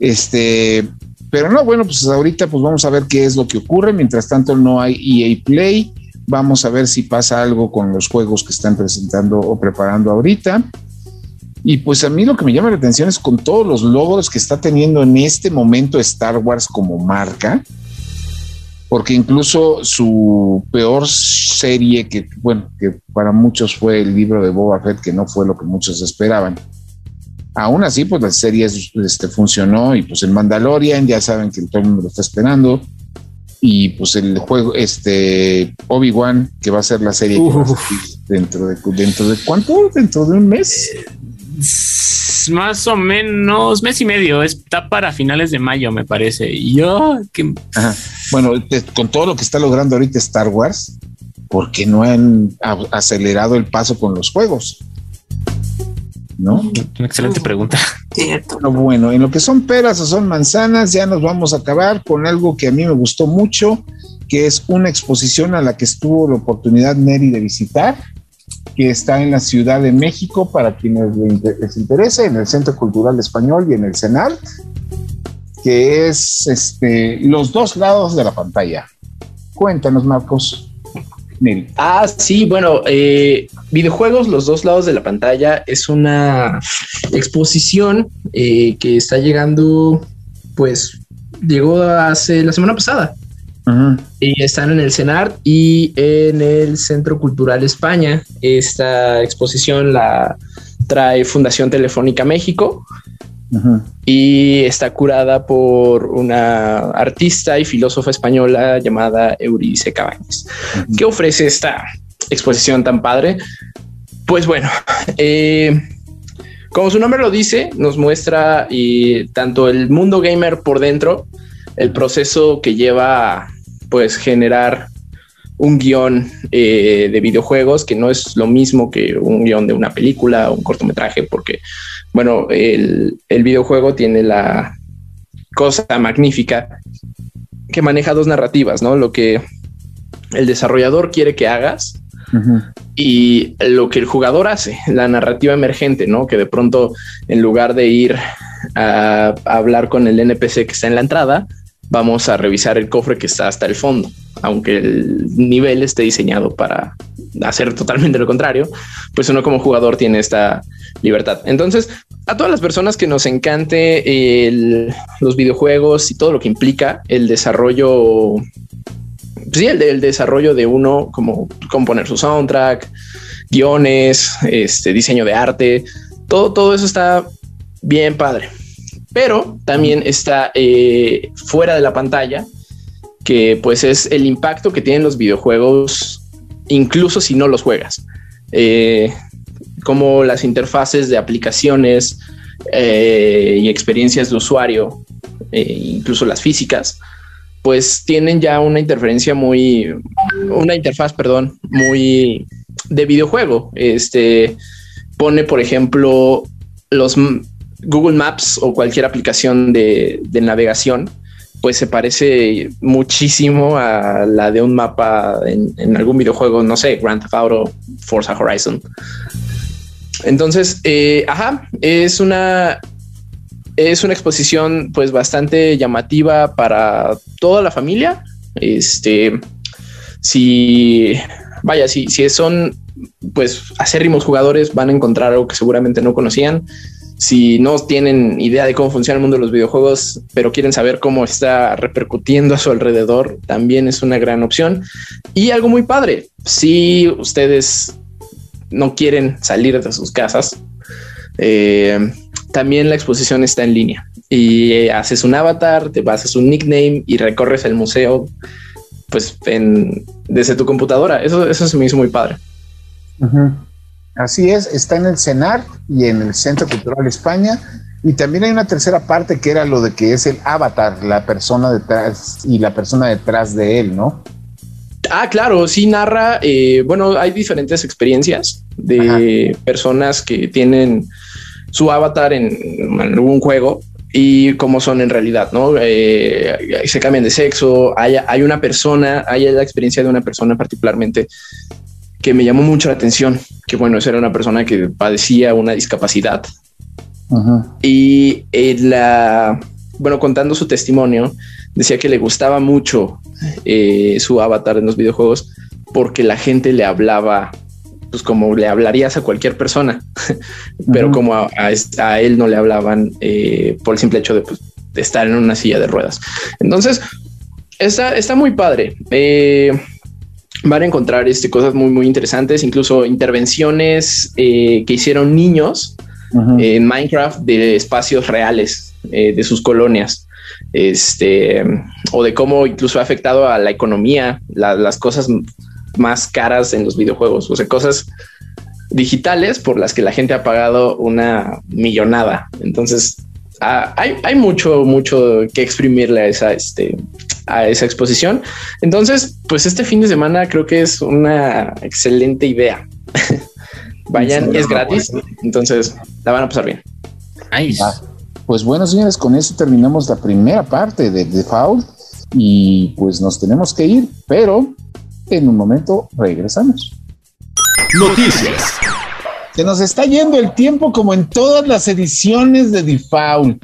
Este, pero no, bueno, pues ahorita pues vamos a ver qué es lo que ocurre. Mientras tanto no hay EA Play. Vamos a ver si pasa algo con los juegos que están presentando o preparando ahorita. Y pues a mí lo que me llama la atención es con todos los logros que está teniendo en este momento Star Wars como marca, porque incluso su peor serie, que bueno, que para muchos fue el libro de Boba Fett, que no fue lo que muchos esperaban. Aún así, pues la serie este, funcionó y pues el Mandalorian, ya saben que todo el mundo lo está esperando. Y pues el juego, este Obi-Wan, que va a ser la serie dentro de dentro de cuánto, dentro de un mes más o menos mes y medio. Está para finales de mayo, me parece. Y yo que bueno, con todo lo que está logrando ahorita Star Wars, ¿por qué no han acelerado el paso con los juegos? ¿No? Una excelente pregunta. Cierto. bueno, en lo que son peras o son manzanas, ya nos vamos a acabar con algo que a mí me gustó mucho, que es una exposición a la que estuvo la oportunidad Neri de visitar que está en la Ciudad de México para quienes les interese, en el Centro Cultural Español y en el CENART, que es este, los dos lados de la pantalla. Cuéntanos, Marcos. Ah, sí, bueno, eh, videojuegos, los dos lados de la pantalla, es una exposición eh, que está llegando, pues, llegó hace la semana pasada. Y están en el CENART y en el Centro Cultural España. Esta exposición la trae Fundación Telefónica México y está curada por una artista y filósofa española llamada Euridice Cabañas. ¿Qué ofrece esta exposición tan padre? Pues bueno, eh, como su nombre lo dice, nos muestra y tanto el mundo gamer por dentro, el proceso que lleva pues generar un guion eh, de videojuegos que no es lo mismo que un guion de una película o un cortometraje, porque, bueno, el, videojuego tiene la cosa magnífica que maneja dos narrativas, ¿no? Lo que el desarrollador quiere que hagas y lo que el jugador hace, la narrativa emergente, ¿no? Que de pronto, en lugar de ir a hablar con el NPC que está en la entrada, vamos a revisar el cofre que está hasta el fondo, aunque el nivel esté diseñado para hacer totalmente lo contrario, pues uno como jugador tiene esta libertad. Entonces, a todas las personas que nos encante los videojuegos y todo lo que implica el desarrollo, sí, el, desarrollo de uno, como componer su soundtrack, guiones, este diseño de arte, todo, todo eso está bien padre. Pero también está eh, fuera de la pantalla, que pues es el impacto que tienen los videojuegos, incluso si no los juegas. Eh, como las interfaces de aplicaciones eh, y experiencias de usuario, incluso las físicas, pues tienen ya una interferencia muy, una interfaz, perdón, muy de videojuego. Este pone, por ejemplo, los Google Maps o cualquier aplicación de, navegación, pues se parece muchísimo a la de un mapa en, algún videojuego, no sé, Grand Theft Auto, Forza Horizon. Entonces, eh, ajá, es una es una exposición pues bastante llamativa para toda la familia. Este, si vaya, si, si son pues acérrimos jugadores van a encontrar algo que seguramente no conocían si no tienen idea de cómo funciona el mundo de los videojuegos, pero quieren saber cómo está repercutiendo a su alrededor, también es una gran opción. Y algo muy padre, si ustedes no quieren salir de sus casas, eh, también la exposición está en línea y haces un avatar, te haces un nickname y recorres el museo pues desde tu computadora. Eso, eso se me hizo muy padre. Así es, está en el CENAR y en el Centro Cultural España. Y también hay una tercera parte que era lo de que es el avatar, la persona detrás y la persona detrás de él, ¿no? Ah, claro, sí narra, eh, bueno, hay diferentes experiencias de personas que tienen su avatar en, algún juego y cómo son en realidad, ¿no? Eh, se cambian de sexo, hay, hay, una persona, hay la experiencia de una persona particularmente que me llamó mucho la atención, que bueno, esa era una persona que padecía una discapacidad. Y eh, la, bueno, contando su testimonio, decía que le gustaba mucho eh, su avatar en los videojuegos porque la gente le hablaba, pues como le hablarías a cualquier persona, pero como a, él no le hablaban eh, por el simple hecho de, pues, de, estar en una silla de ruedas. Entonces, está, está muy padre van a encontrar este, cosas muy, muy interesantes, incluso intervenciones eh, que hicieron niños en Minecraft de espacios reales eh, de sus colonias. Este, o de cómo incluso ha afectado a la economía, las cosas más caras en los videojuegos, o sea, cosas digitales por las que la gente ha pagado una millonada. Entonces, ah, hay, hay, mucho, mucho que exprimirle a esa, este, a esa exposición. Entonces, pues este fin de semana creo que es una excelente idea. Vayan, es gratis, entonces la van a pasar bien. pues bueno, señores, con eso terminamos la primera parte de The Foul y pues nos tenemos que ir, pero en un momento regresamos. Noticias. Se nos está yendo el tiempo como en todas las ediciones de Default.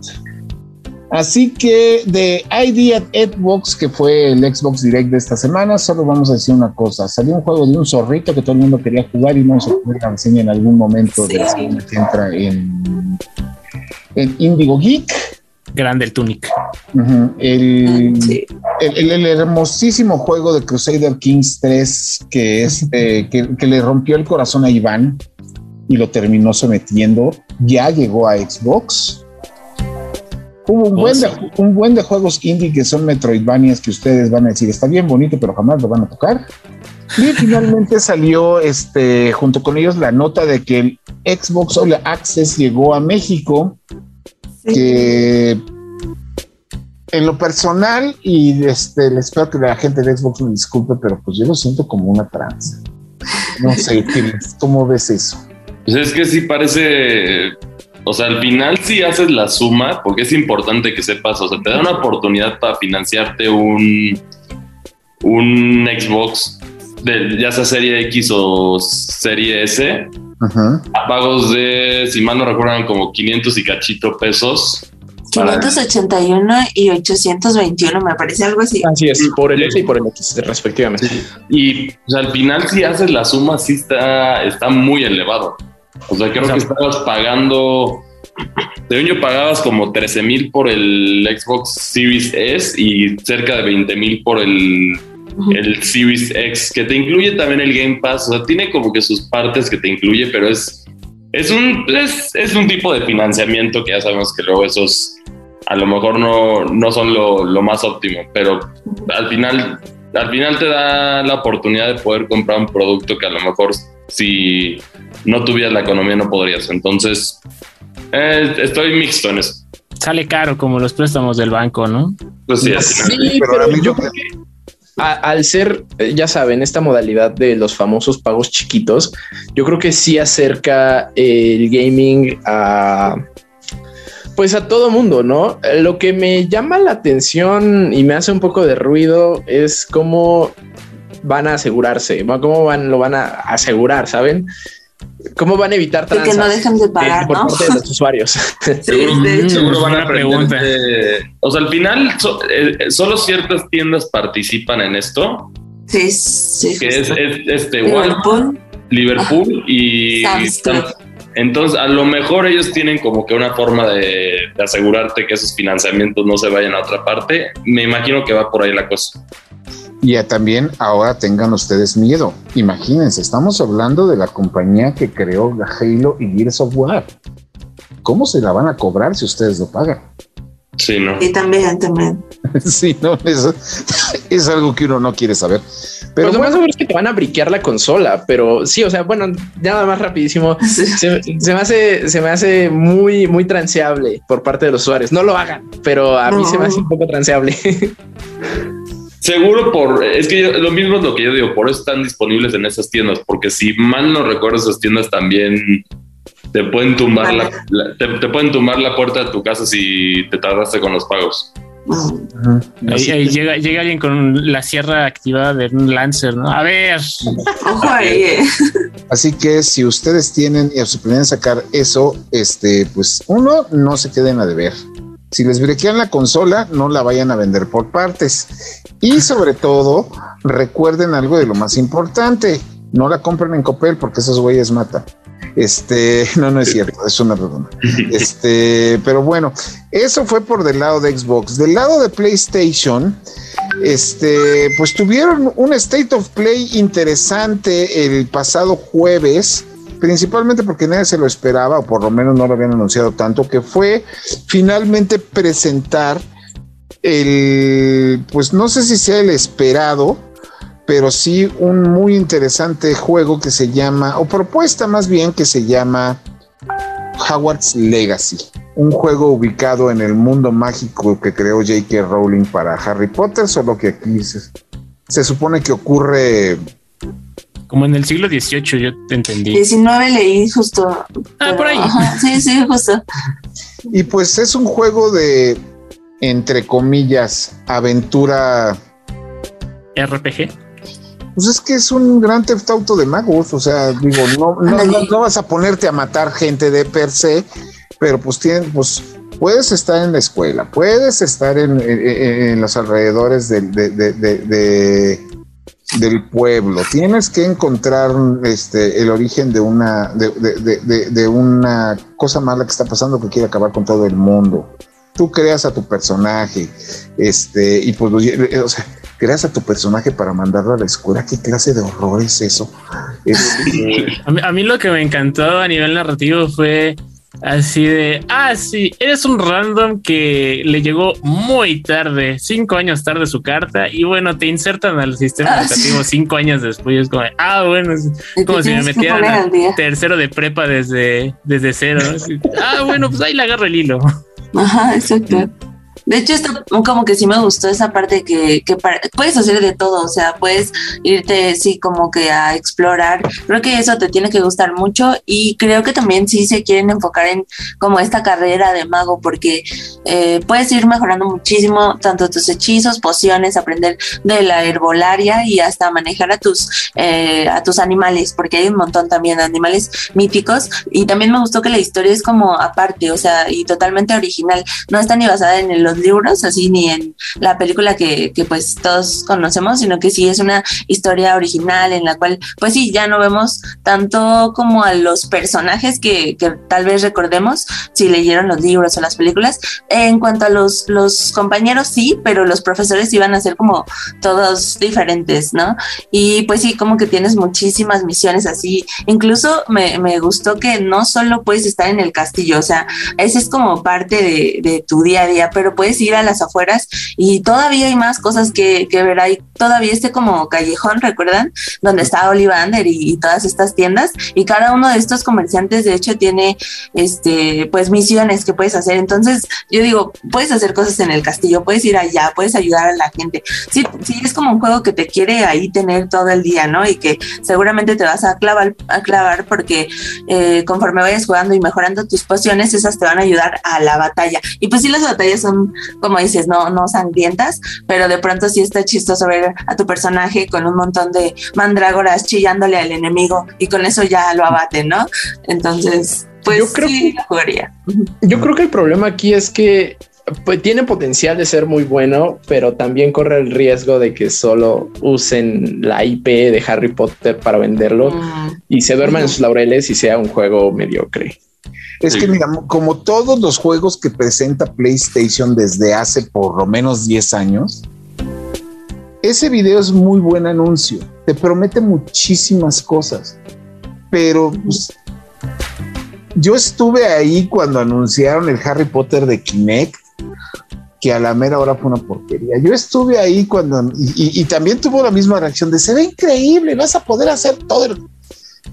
Así que de ID at Xbox, que fue el Xbox Direct de esta semana, solo vamos a decir una cosa. Salió un juego de un zorrito que todo el mundo quería jugar y vamos a poner la reseña en algún momento de la semana que entra en, en Indigo Geek. Grande el Tunic. el, el, hermosísimo juego de Crusader Kings 3 que, este, que, que le rompió el corazón a Iván y lo terminó sometiendo, ya llegó a Xbox Hubo un buen, de, un buen de juegos indie que son Metroidvanias que ustedes van a decir, está bien bonito, pero jamás lo van a tocar. Y finalmente salió este, junto con ellos la nota de que el Xbox All Access llegó a México, que en lo personal, y este, les espero que la gente de Xbox me disculpe, pero pues yo lo siento como una trance. No sé, ¿cómo ves eso? Pues es que sí parece o sea, al final sí haces la suma, porque es importante que sepas, o sea, te da una oportunidad para financiarte un, un Xbox, de, ya sea serie X o serie S, a pagos de, si mal no recuerdan, como 500 y cachito pesos. 581 y 821, me parece algo así. Así es, por el S y por el X, respectivamente. Y al final, si haces la suma, sí está, está muy elevado. O sea, creo que estabas pagando. De año pagabas como 13 mil por el Xbox Series S y cerca de 20 mil por el, el Series X, que te incluye también el Game Pass. O sea, tiene como que sus partes que te incluye, pero es, es, un, es, es un tipo de financiamiento que ya sabemos que luego esos a lo mejor no, no son lo, lo más óptimo, pero al final, al final te da la oportunidad de poder comprar un producto que a lo mejor si no tuvieras la economía no podrías. Entonces, eh, estoy mixto en eso. Sale caro como los préstamos del banco, ¿no? Pues sí, sí pero, yo creo que al ser, eh, ya saben, esta modalidad de los famosos pagos chiquitos, yo creo que sí acerca el gaming a pues a todo mundo, ¿no? Lo que me llama la atención y me hace un poco de ruido es cómo van a asegurarse, cómo van, lo van a asegurar, ¿saben? ¿Cómo van a evitar que no dejen de pagar, por parte de los usuarios? seguro, de hecho, seguro van a preguntar. o sea, al final, eh, solo ciertas tiendas participan en esto. Sí, sí. Que es, este Liverpool, Liverpool y entonces, a lo mejor ellos tienen como que una forma de, asegurarte que esos financiamientos no se vayan a otra parte. Me imagino que va por ahí la cosa. Y también ahora tengan ustedes miedo. Imagínense, estamos hablando de la compañía que creó Halo y Gears of War. ¿Cómo se la van a cobrar si ustedes lo pagan? Sí, ¿no? Y también, también. sí, no, eso es algo que uno no quiere saber. Pero pues lo más seguro es que te van a briquear la consola, pero sí, o sea, bueno, nada más rapidísimo. Se, me hace, se me hace muy, muy transeable por parte de los usuarios. No lo hagan, pero a mí se me hace un poco transeable. Seguro por, es que lo mismo es lo que yo digo, por eso están disponibles en esas tiendas, porque si mal no recuerdo, esas tiendas también te pueden tumbar la, te, pueden tumbar la puerta de tu casa si te tardaste con los pagos. Ahí, llega, llega, alguien con la sierra activada de un Lancer, ¿no? A ver. Así que si ustedes tienen y se pueden sacar eso, este, pues uno, no se queden a deber. Si les brequean la consola, no la vayan a vender por partes. Y sobre todo, recuerden algo de lo más importante. No la compren en Copel porque esos güeyes matan. Este, no, no es cierto, es una broma. Este, pero bueno, eso fue por del lado de Xbox. Del lado de PlayStation, este, pues tuvieron un State of Play interesante el pasado jueves principalmente porque nadie se lo esperaba, o por lo menos no lo habían anunciado tanto, que fue finalmente presentar el, pues no sé si sea el esperado, pero sí un muy interesante juego que se llama, o propuesta más bien que se llama Howard's Legacy, un juego ubicado en el mundo mágico que creó J.K. Rowling para Harry Potter, solo que aquí se, supone que ocurre... Como en el siglo XVIII, yo te entendí. 19 leí justo. Ah, por ahí. sí, sí, justo. Y pues es un juego de, entre comillas, aventura. RPG. Pues es que es un gran theft auto de magos, o sea, digo, no, no, vas a ponerte a matar gente de per se, pero pues tienes, pues puedes estar en la escuela, puedes estar en, los alrededores del, del pueblo, tienes que encontrar este, el origen de una, de, una cosa mala que está pasando que quiere acabar con todo el mundo. Tú creas a tu personaje, este, y pues, o sea, creas a tu personaje para mandarlo a la escuela. ¿Qué clase de horror es eso? a, mí, lo que me encantó a nivel narrativo fue así de, ah, sí, eres un random que le llegó muy tarde, cinco años tarde su carta y bueno, te insertan al sistema ah, educativo cinco años después. Es como, ah, bueno, es como si me metieran tercero de prepa desde, desde cero. ah, bueno, pues ahí le agarro el hilo. Ajá, exacto. De hecho, esto como que sí me gustó esa parte que, que puedes hacer de todo, o sea, puedes irte, sí, como que a explorar. Creo que eso te tiene que gustar mucho y creo que también sí se quieren enfocar en como esta carrera de mago, porque eh, puedes ir mejorando muchísimo tanto tus hechizos, pociones, aprender de la herbolaria y hasta manejar a tus, eh, a tus animales, porque hay un montón también de animales míticos. Y también me gustó que la historia es como aparte, o sea, y totalmente original. No está ni basada en los libros, así ni en la película que, que pues todos conocemos, sino que sí es una historia original en la cual, pues sí, ya no vemos tanto como a los personajes que, que tal vez recordemos si leyeron los libros o las películas. En cuanto a los, los compañeros, sí, pero los profesores iban a ser como todos diferentes, ¿no? Y pues sí, como que tienes muchísimas misiones así. Incluso me, me gustó que no solo puedes estar en el castillo, o sea, ese es como parte de, de tu día a día, pero puedes ir a las afueras y todavía hay más cosas que, ver. Hay todavía este como callejón, ¿recuerdan? Donde está Olivander y, y todas estas tiendas y cada uno de estos comerciantes de hecho tiene este pues misiones que puedes hacer. Entonces, yo digo, puedes hacer cosas en el castillo, puedes ir allá, puedes ayudar a la gente. Sí, sí es como un juego que te quiere ahí tener todo el día, ¿no? Y que seguramente te vas a clavar, a clavar porque eh, conforme vayas jugando y mejorando tus pociones, esas te van a ayudar a la batalla. Y pues sí, las batallas son, como dices, no, no sangrientas, pero de pronto sí está chistoso ver a tu personaje con un montón de mandrágoras chillándole al enemigo y con eso ya lo abate, ¿no? Entonces, pues yo creo que, jugaría. Yo creo que el problema aquí es que pues, tiene potencial de ser muy bueno, pero también corre el riesgo de que solo usen la IP de Harry Potter para venderlo mm. y se duerman en sus laureles y sea un juego mediocre. Es que, mira, como todos los juegos que presenta PlayStation desde hace por lo menos 10 años, ese video es muy buen anuncio. Te promete muchísimas cosas, pero pues, yo estuve ahí cuando anunciaron el Harry Potter de Kinect, que a la mera hora fue una porquería. Yo estuve ahí cuando, y, también tuvo la misma reacción de se ve increíble, vas a poder hacer todo.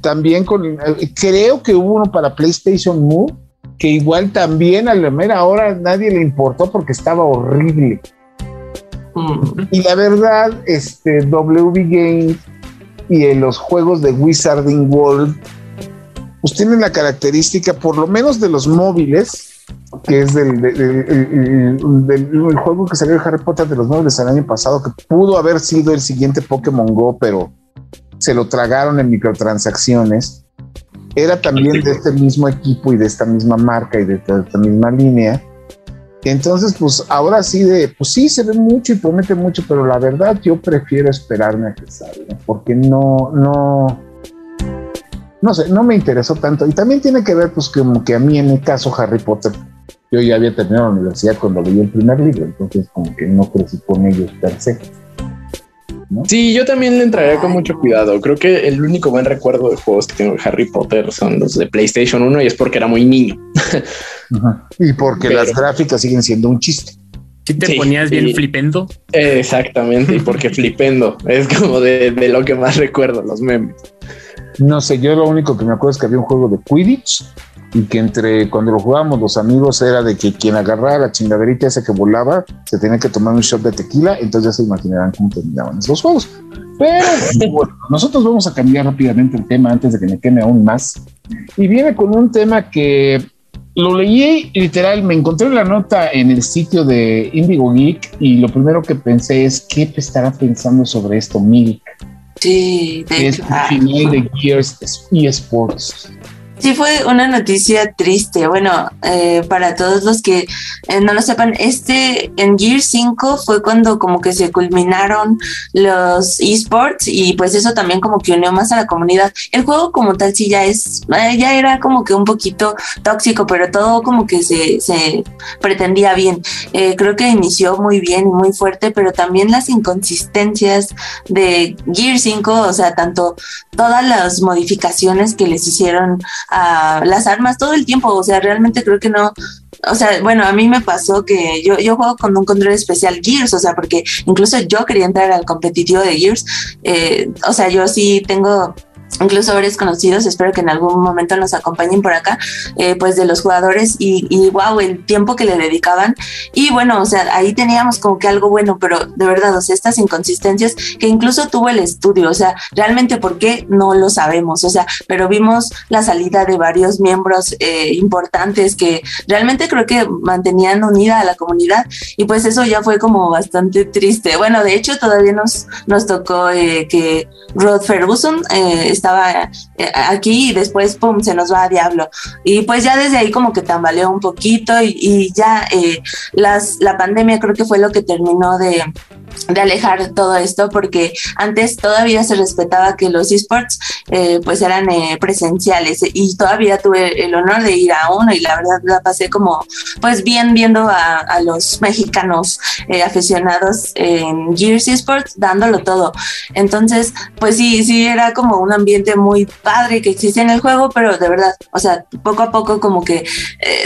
También con, creo que hubo uno para PlayStation Move, que igual también a la mera hora nadie le importó porque estaba horrible. Mm. Y la verdad, este WB Games y en los juegos de Wizarding World pues tienen la característica, por lo menos de los móviles, que es del, del, juego que salió de Harry Potter de los móviles el año pasado, que pudo haber sido el siguiente Pokémon Go, pero se lo tragaron en microtransacciones. Era también de este mismo equipo y de esta misma marca y de esta, misma línea. Entonces, pues ahora sí, de, pues sí, se ve mucho y promete mucho, pero la verdad yo prefiero esperarme a que salga, porque no, no, no sé, no me interesó tanto. Y también tiene que ver, pues, como que a mí en el caso Harry Potter, yo ya había terminado la universidad cuando leí el primer libro, entonces como que no crecí con ellos per se. Sí, yo también le entraría con mucho cuidado. Creo que el único buen recuerdo de juegos que tengo de Harry Potter son los de PlayStation 1 y es porque era muy niño. Y porque las gráficas siguen siendo un chiste. Si te ponías bien flipendo. Exactamente, y porque flipendo es como de, de, lo que más recuerdo, los memes. No sé, yo lo único que me acuerdo es que había un juego de Quidditch y que entre cuando lo jugábamos los amigos era de que quien agarraba la chingaderita esa que volaba se tenía que tomar un shot de tequila, entonces ya se imaginarán cómo terminaban esos juegos. Pero bueno, nosotros vamos a cambiar rápidamente el tema antes de que me queme aún más. Y viene con un tema que lo leí literal, me encontré la nota en el sitio de Indigo Geek y lo primero que pensé es qué estará pensando sobre esto Milk. Sí, de es el final de Gears eSports. Sí, fue una noticia triste. Bueno, eh, para todos los que eh, no lo sepan, este en Gear 5 fue cuando como que se culminaron los esports y pues eso también como que unió más a la comunidad. El juego como tal sí ya es, eh, ya era como que un poquito tóxico, pero todo como que se, se pretendía bien. creo que inició muy bien muy fuerte, pero también las inconsistencias de Gear 5, o sea, tanto todas las modificaciones que les hicieron a las armas todo el tiempo, o sea, realmente creo que no, o sea, bueno, a mí me pasó que yo, yo juego con un control especial Gears, o sea, porque incluso yo quería entrar al competitivo de Gears, eh, o sea, yo sí tengo incluso varios conocidos, espero que en algún momento nos acompañen por acá, eh, pues de los jugadores y, y, wow, el tiempo que le dedicaban. Y bueno, o sea, ahí teníamos como que algo bueno, pero de verdad, o sea, estas inconsistencias que incluso tuvo el estudio, o sea, realmente por qué no lo sabemos, o sea, pero vimos la salida de varios miembros eh, importantes que realmente creo que mantenían unida a la comunidad y pues eso ya fue como bastante triste. Bueno, de hecho todavía nos, nos tocó eh, que Rod Ferguson eh, estaba eh, aquí y después, pum, se nos va a diablo. Y pues ya desde ahí como que tambaleó un poquito y, ya eh, las, la pandemia creo que fue lo que terminó de, de alejar todo esto porque antes todavía se respetaba que los esports eh, pues eran eh, presenciales y todavía tuve el honor de ir a uno y la verdad la pasé como pues bien viendo a, los mexicanos eh, aficionados en Gears Esports dándolo todo. Entonces pues sí sí era como un ambiente muy padre que existe en el juego pero de verdad o sea poco a poco como que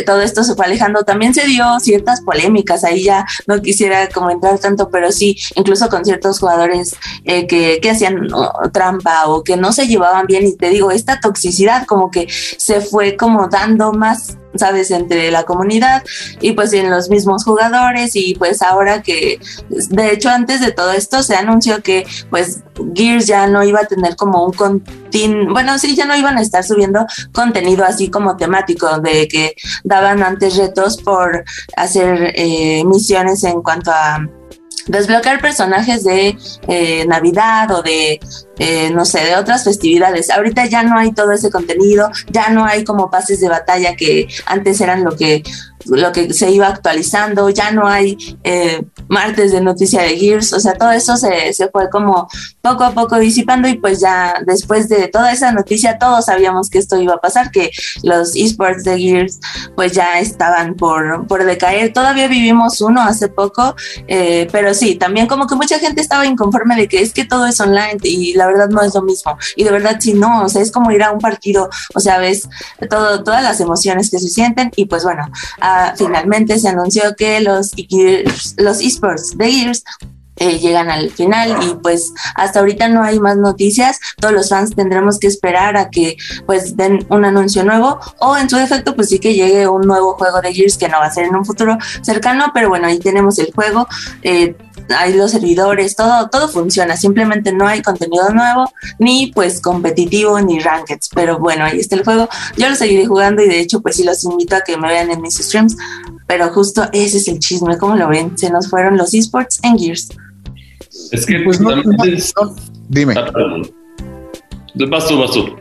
todo esto se fue alejando. También se dio ciertas polémicas ahí ya no quisiera comentar tanto pero sí incluso con ciertos jugadores eh, que, que, hacían trampa o que no se llevaban bien. Y te digo, esta toxicidad como que se fue como dando más sabes, entre la comunidad y pues en los mismos jugadores. Y pues ahora que, de hecho antes de todo esto se anunció que pues Gears ya no iba a tener como un contin bueno, sí, ya no iban a estar subiendo contenido así como temático de que daban antes retos por hacer eh, misiones en cuanto a desbloquear personajes de eh, Navidad o de, eh, no sé, de otras festividades. Ahorita ya no hay todo ese contenido, ya no hay como pases de batalla que antes eran lo que lo que se iba actualizando, ya no hay eh, martes de noticia de Gears, o sea, todo eso se, se, fue como poco a poco disipando y pues ya después de toda esa noticia todos sabíamos que esto iba a pasar, que los esports de Gears pues ya estaban por, por decaer. Todavía vivimos uno hace poco, eh, pero sí, también como que mucha gente estaba inconforme de que es que todo es online y la verdad no es lo mismo. Y de verdad sí, no, o sea, es como ir a un partido, o sea, ves todo, todas las emociones que se sienten y pues bueno, finalmente se anunció que los, los esports de Gears eh, llegan al final y pues hasta ahorita no hay más noticias. Todos los fans tendremos que esperar a que pues den un anuncio nuevo o en su defecto pues sí que llegue un nuevo juego de Gears que no va a ser en un futuro cercano, pero bueno, ahí tenemos el juego. Eh, hay los servidores, todo, todo funciona, simplemente no hay contenido nuevo, ni pues competitivo, ni rankeds, pero bueno, ahí está el juego, yo lo seguiré jugando y de hecho pues sí los invito a que me vean en mis streams, pero justo ese es el chisme, ¿cómo lo ven? Se nos fueron los esports en Gears. Es que pues no, dime. Ah, vas tú, vas tú.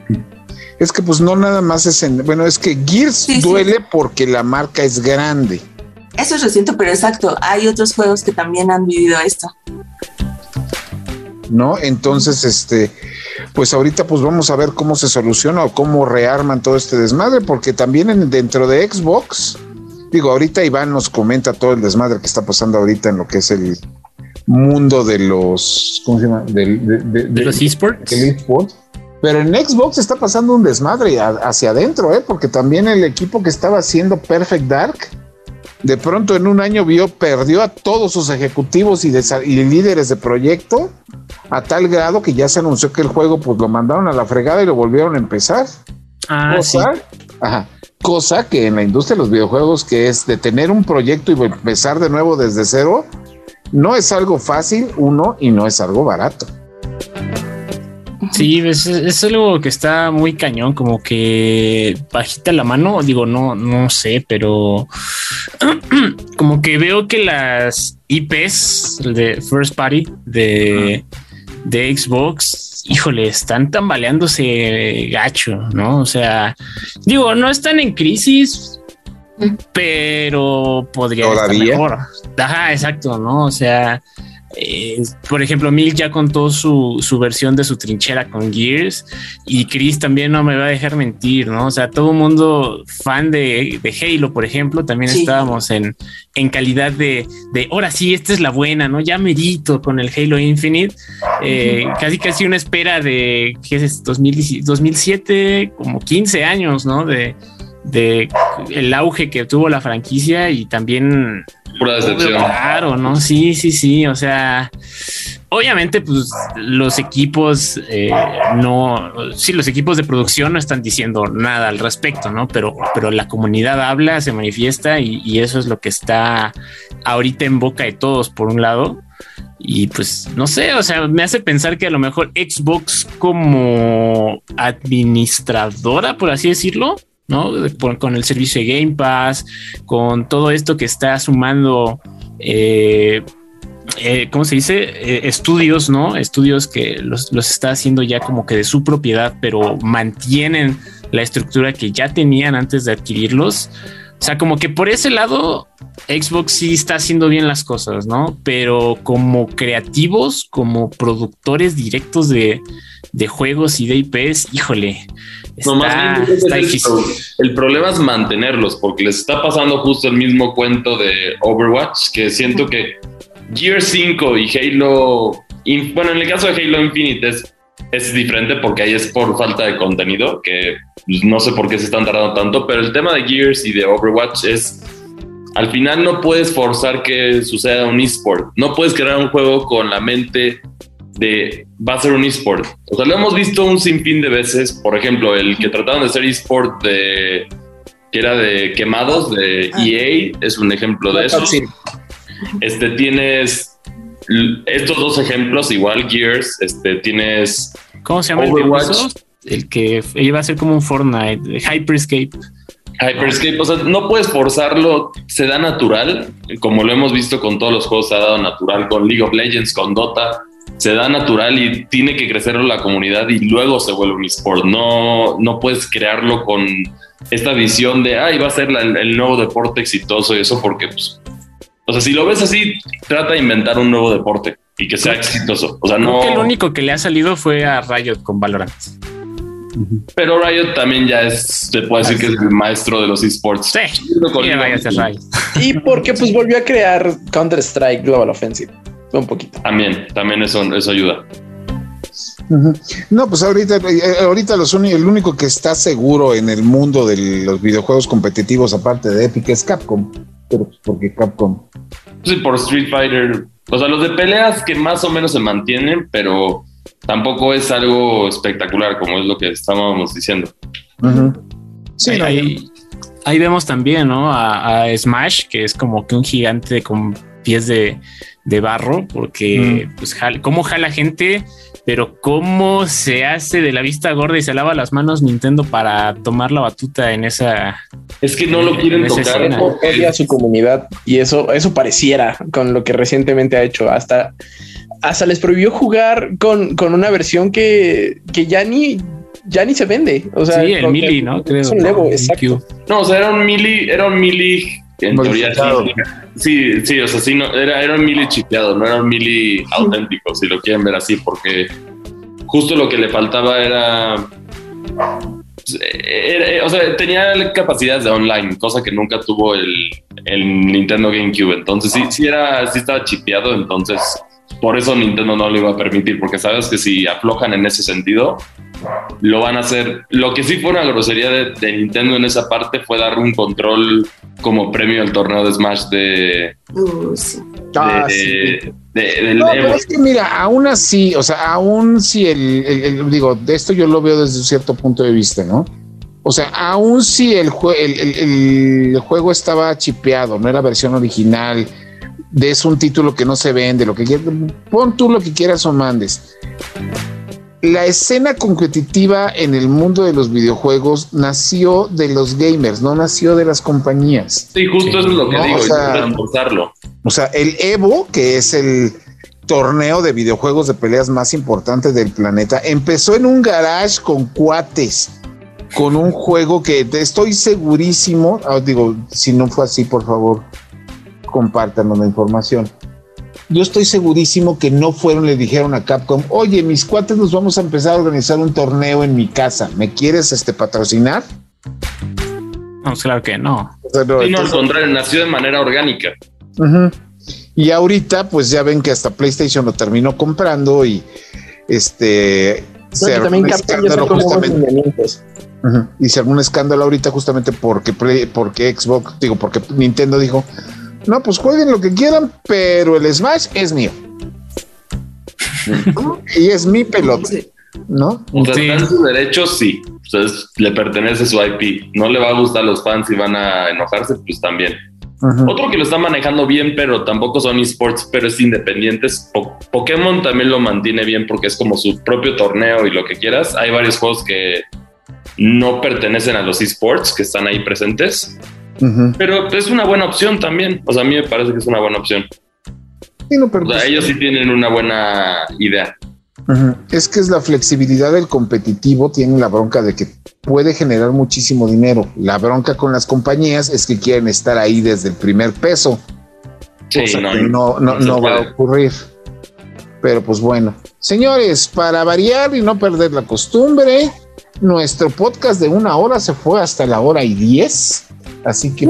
Es que pues no nada más es en, bueno, es que Gears duele porque la marca es grande. Eso es reciente, pero exacto, hay otros juegos que también han vivido esto. ¿No? Entonces, este, pues ahorita pues vamos a ver cómo se soluciona o cómo rearman todo este desmadre, porque también dentro de Xbox, digo, ahorita Iván nos comenta todo el desmadre que está pasando ahorita en lo que es el mundo de los, ¿cómo se llama? De, los esports. Pero en Xbox está pasando un desmadre hacia adentro, ¿eh? porque también el equipo que estaba haciendo Perfect Dark, de pronto en un año vio, perdió a todos sus ejecutivos y, líderes de proyecto a tal grado que ya se anunció que el juego pues lo mandaron a la fregada y lo volvieron a empezar. Ah, cosa, ajá, cosa que en la industria de los videojuegos que es de tener un proyecto y empezar de nuevo desde cero, no es algo fácil, uno, y no es algo barato. Sí, es, algo que está muy cañón, como que bajita la mano, digo, no, no sé, pero como que veo que las IPs de First Party de, de Xbox, híjole, están tambaleándose gacho, ¿no? O sea, digo, no están en crisis, pero podría estar mejor. Ajá, exacto, ¿no? O sea, eh, por ejemplo, Milk ya contó su, su, versión de su trinchera con Gears y Chris también no me va a dejar mentir, ¿no? O sea, todo el mundo fan de, de, Halo, por ejemplo, también estábamos en, en calidad de, de, ahora sí, esta es la buena, ¿no? Ya medito con el Halo Infinite, eh, casi casi una espera de, ¿qué es? 2007, como 15 años, ¿no? De, de el auge que tuvo la franquicia y también Pura decepción. Claro, ¿no? Sí, sí, sí. O sea, obviamente, pues los equipos eh, no, sí, los equipos de producción no están diciendo nada al respecto, ¿no? Pero, pero la comunidad habla, se manifiesta y, y eso es lo que está ahorita en boca de todos, por un lado. Y pues no sé, o sea, me hace pensar que a lo mejor Xbox como administradora, por así decirlo, ¿no? con el servicio de Game Pass, con todo esto que está sumando, eh, eh, ¿cómo se dice? Eh, estudios, ¿no? Estudios que los, los, está haciendo ya como que de su propiedad, pero mantienen la estructura que ya tenían antes de adquirirlos. O sea, como que por ese lado, Xbox sí está haciendo bien las cosas, ¿no? Pero como creativos, como productores directos de, de juegos y de IPs, híjole, Está, está el, el, problema es mantenerlos, porque les está pasando justo el mismo cuento de Overwatch, que siento que Gear 5 y Halo, bueno, en el caso de Halo Infinite es, es diferente porque ahí es por falta de contenido, que pues, no sé por qué se están tardando tanto, pero el tema de Gears y de Overwatch es, al final no puedes forzar que suceda un esport, no puedes crear un juego con la mente de va a ser un esport. O sea, lo hemos visto un sinfín de veces. Por ejemplo, el que trataron de ser esport de que era de quemados de EA ah. es un ejemplo de eso. Este tienes estos dos ejemplos, igual Gears, este tienes ¿Cómo se llama Overwatch? el que iba a ser como un Fortnite, Hyperscape. Hyperscape, o sea, no puedes forzarlo, se da natural, como lo hemos visto con todos los juegos, se ha dado natural con League of Legends, con Dota, se da natural y tiene que crecer la comunidad y luego se vuelve un esport. No, no puedes crearlo con esta visión de, ay, va a ser el nuevo deporte exitoso y eso porque, pues, o sea, si lo ves así, trata de inventar un nuevo deporte y que sea exitoso. O sea, no. que el único que le ha salido fue a Riot con Valorant. Pero Riot también ya es, se puede decir que es el maestro de los esports. Sí, y, y porque pues volvió a crear Counter Strike Global Offensive un poquito. También, también eso, eso ayuda. No, pues ahorita, eh, ahorita los el único que está seguro en el mundo de los videojuegos competitivos, aparte de Epic, es Capcom. Pero pues, porque Capcom. Sí, por Street Fighter. O sea, los de peleas que más o menos se mantienen, pero tampoco es algo espectacular como es lo que estábamos diciendo. Sí, ahí, ahí, vemos también, ¿no? A, a, Smash, que es como que un gigante con pies de, de barro, porque mm. pues cómo jala gente, pero cómo se hace de la vista gorda y se lava las manos Nintendo para tomar la batuta en esa. Es que no lo quieren tocar. a su comunidad y eso, eso pareciera con lo que recientemente ha hecho. Hasta, hasta les prohibió jugar con, con una versión que, que ya ni ya ni se vende. O sea, sí, el Mili, ¿no? es un Evo, exacto. No, o sea, era un Mili, era un Mili en teoría sí. Sí, o sea, sí, no, era, era un mili chipeado, no era un mili auténtico, si lo quieren ver así, porque justo lo que le faltaba era, o sea, tenía capacidades de online, cosa que nunca tuvo el, el Nintendo GameCube. Entonces sí, sí era, sí estaba chipeado, entonces por eso Nintendo no lo iba a permitir, porque sabes que si aflojan en ese sentido, lo van a hacer. Lo que sí fue una grosería de, Nintendo en esa parte fue dar un control como premio al torneo de Smash de. Uh, sí. Ah, no, pero es que mira, aún así, o sea, aún si el, digo, de esto yo lo veo desde un cierto punto de vista, ¿no? O sea, aún si el, el, juego estaba chipeado, no era versión original, de es un título que no se vende, lo que quieras, pon tú lo que quieras o mandes. La escena competitiva en el mundo de los videojuegos nació de los gamers, no nació de las compañías. Sí, justo eso es lo que digo, o sea, el Evo, que es el torneo de videojuegos de peleas más importante del planeta, empezó en un garage con cuates, con un juego que estoy segurísimo, ah, digo, si no fue así, por favor, compártanos la información yo estoy segurísimo que no fueron, le dijeron a Capcom, oye, mis cuates nos vamos a empezar a organizar un torneo en mi casa, ¿me quieres este patrocinar? No, claro que no. no, al contrario, nació de manera orgánica. Y ahorita, pues ya ven que hasta PlayStation lo terminó comprando y este se también un escándalo justamente. Y se armó un escándalo ahorita justamente porque, porque Xbox, digo, porque Nintendo dijo, No, pues jueguen lo que quieran, pero el Smash es mío. y es mi pelota, ¿no? O sea, en su derecho, sí. Entonces le pertenece su IP. No le va a gustar a los fans y van a enojarse, pues también. Otro que lo está manejando bien, pero tampoco son esports, pero es independiente. Pokémon también lo mantiene bien porque es como su propio torneo y lo que quieras. Hay varios juegos que no pertenecen a los esports que están ahí presentes, pero es una buena opción también. O sea, a mí me parece que es una buena opción. Pues ellos sí tienen una buena idea. Es que es la flexibilidad del competitivo, tiene la bronca de que puede generar muchísimo dinero. La bronca con las compañías es que quieren estar ahí desde el primer peso. no, no, va a ocurrir. Pero pues bueno, señores, para variar y no perder la costumbre, nuestro podcast de una hora se fue hasta la hora y diez. Así que,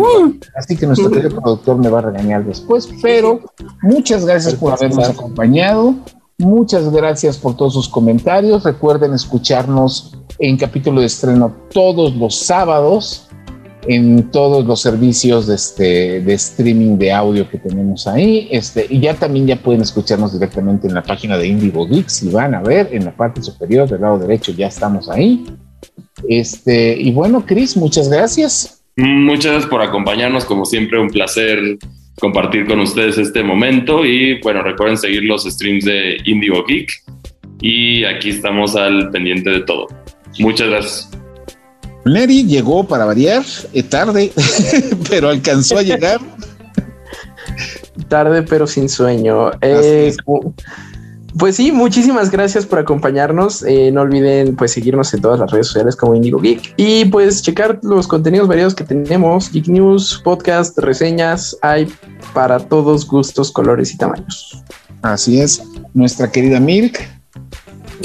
así que nuestro querido productor me va a regañar después, pero muchas gracias por habernos acompañado. Muchas gracias por todos sus comentarios. Recuerden escucharnos en capítulo de estreno todos los sábados en todos los servicios de, este, de streaming de audio que tenemos ahí. Este, y ya también ya pueden escucharnos directamente en la página de Indigo Geeks. Si van a ver en la parte superior del lado derecho, ya estamos ahí. Este, y bueno, Chris, muchas gracias. Muchas gracias por acompañarnos. Como siempre, un placer compartir con ustedes este momento. Y bueno, recuerden seguir los streams de Indigo Geek. Y aquí estamos al pendiente de todo. Muchas gracias. Neri llegó para variar, eh, tarde, pero alcanzó a llegar. tarde, pero sin sueño. Eh, pues sí, muchísimas gracias por acompañarnos. Eh, no olviden pues seguirnos en todas las redes sociales como Indigo Geek y pues checar los contenidos variados que tenemos, Geek News, podcast, reseñas, hay para todos gustos, colores y tamaños. Así es, nuestra querida Milk.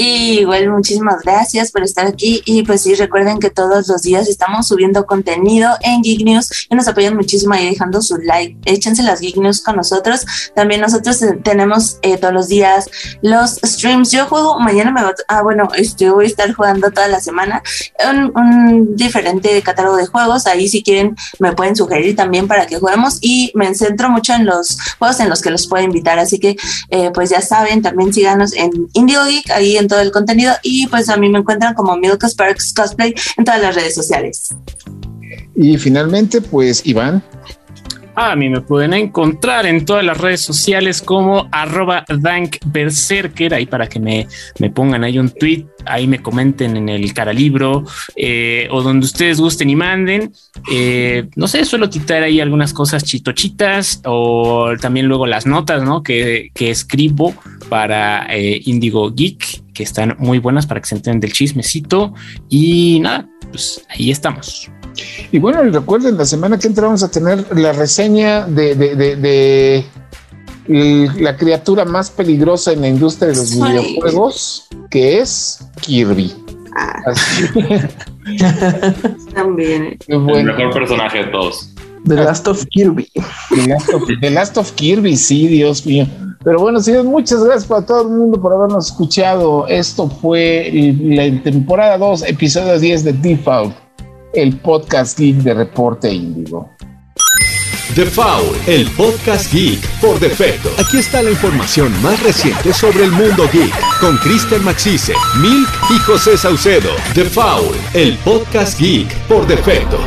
Y igual muchísimas gracias por estar aquí y pues sí, recuerden que todos los días estamos subiendo contenido en Geek News y nos apoyan muchísimo ahí dejando su like. Échense las Geek News con nosotros. También nosotros tenemos eh, todos los días los streams. Yo juego, mañana me voy a, ah bueno, este, voy a estar jugando toda la semana un, un, diferente catálogo de juegos. Ahí si quieren me pueden sugerir también para que juguemos y me centro mucho en los juegos en los que los puedo invitar. Así que eh, pues ya saben, también síganos en Indio Geek, ahí en todo el contenido y pues a mí me encuentran como Milk Sparks Cosplay en todas las redes sociales. Y finalmente, pues Iván. A mí me pueden encontrar en todas las redes sociales como arroba dankberserker, ahí para que me, me pongan ahí un tweet, ahí me comenten en el cara libro eh, o donde ustedes gusten y manden. Eh, no sé, suelo titar ahí algunas cosas chitochitas o también luego las notas ¿no? que, que escribo para eh, Indigo Geek, que están muy buenas para que se enteren del chismecito. Y nada, pues ahí estamos. Y bueno, recuerden, la semana que entra vamos a tener la reseña de, de, la criatura más peligrosa en la industria de los videojuegos, que es Kirby. Ah. También. El mejor personaje de todos. The Last of Kirby. The Last of, Kirby, sí, Dios mío. Pero bueno, señores, muchas gracias para todo el mundo por habernos escuchado. Esto fue la temporada 2, episodio 10 de Default el podcast geek de Reporte Índigo. Foul, el podcast geek por defecto. Aquí está la información más reciente sobre el mundo geek con Kristen Maxise, Milk y José Saucedo. Foul, el podcast geek por defecto.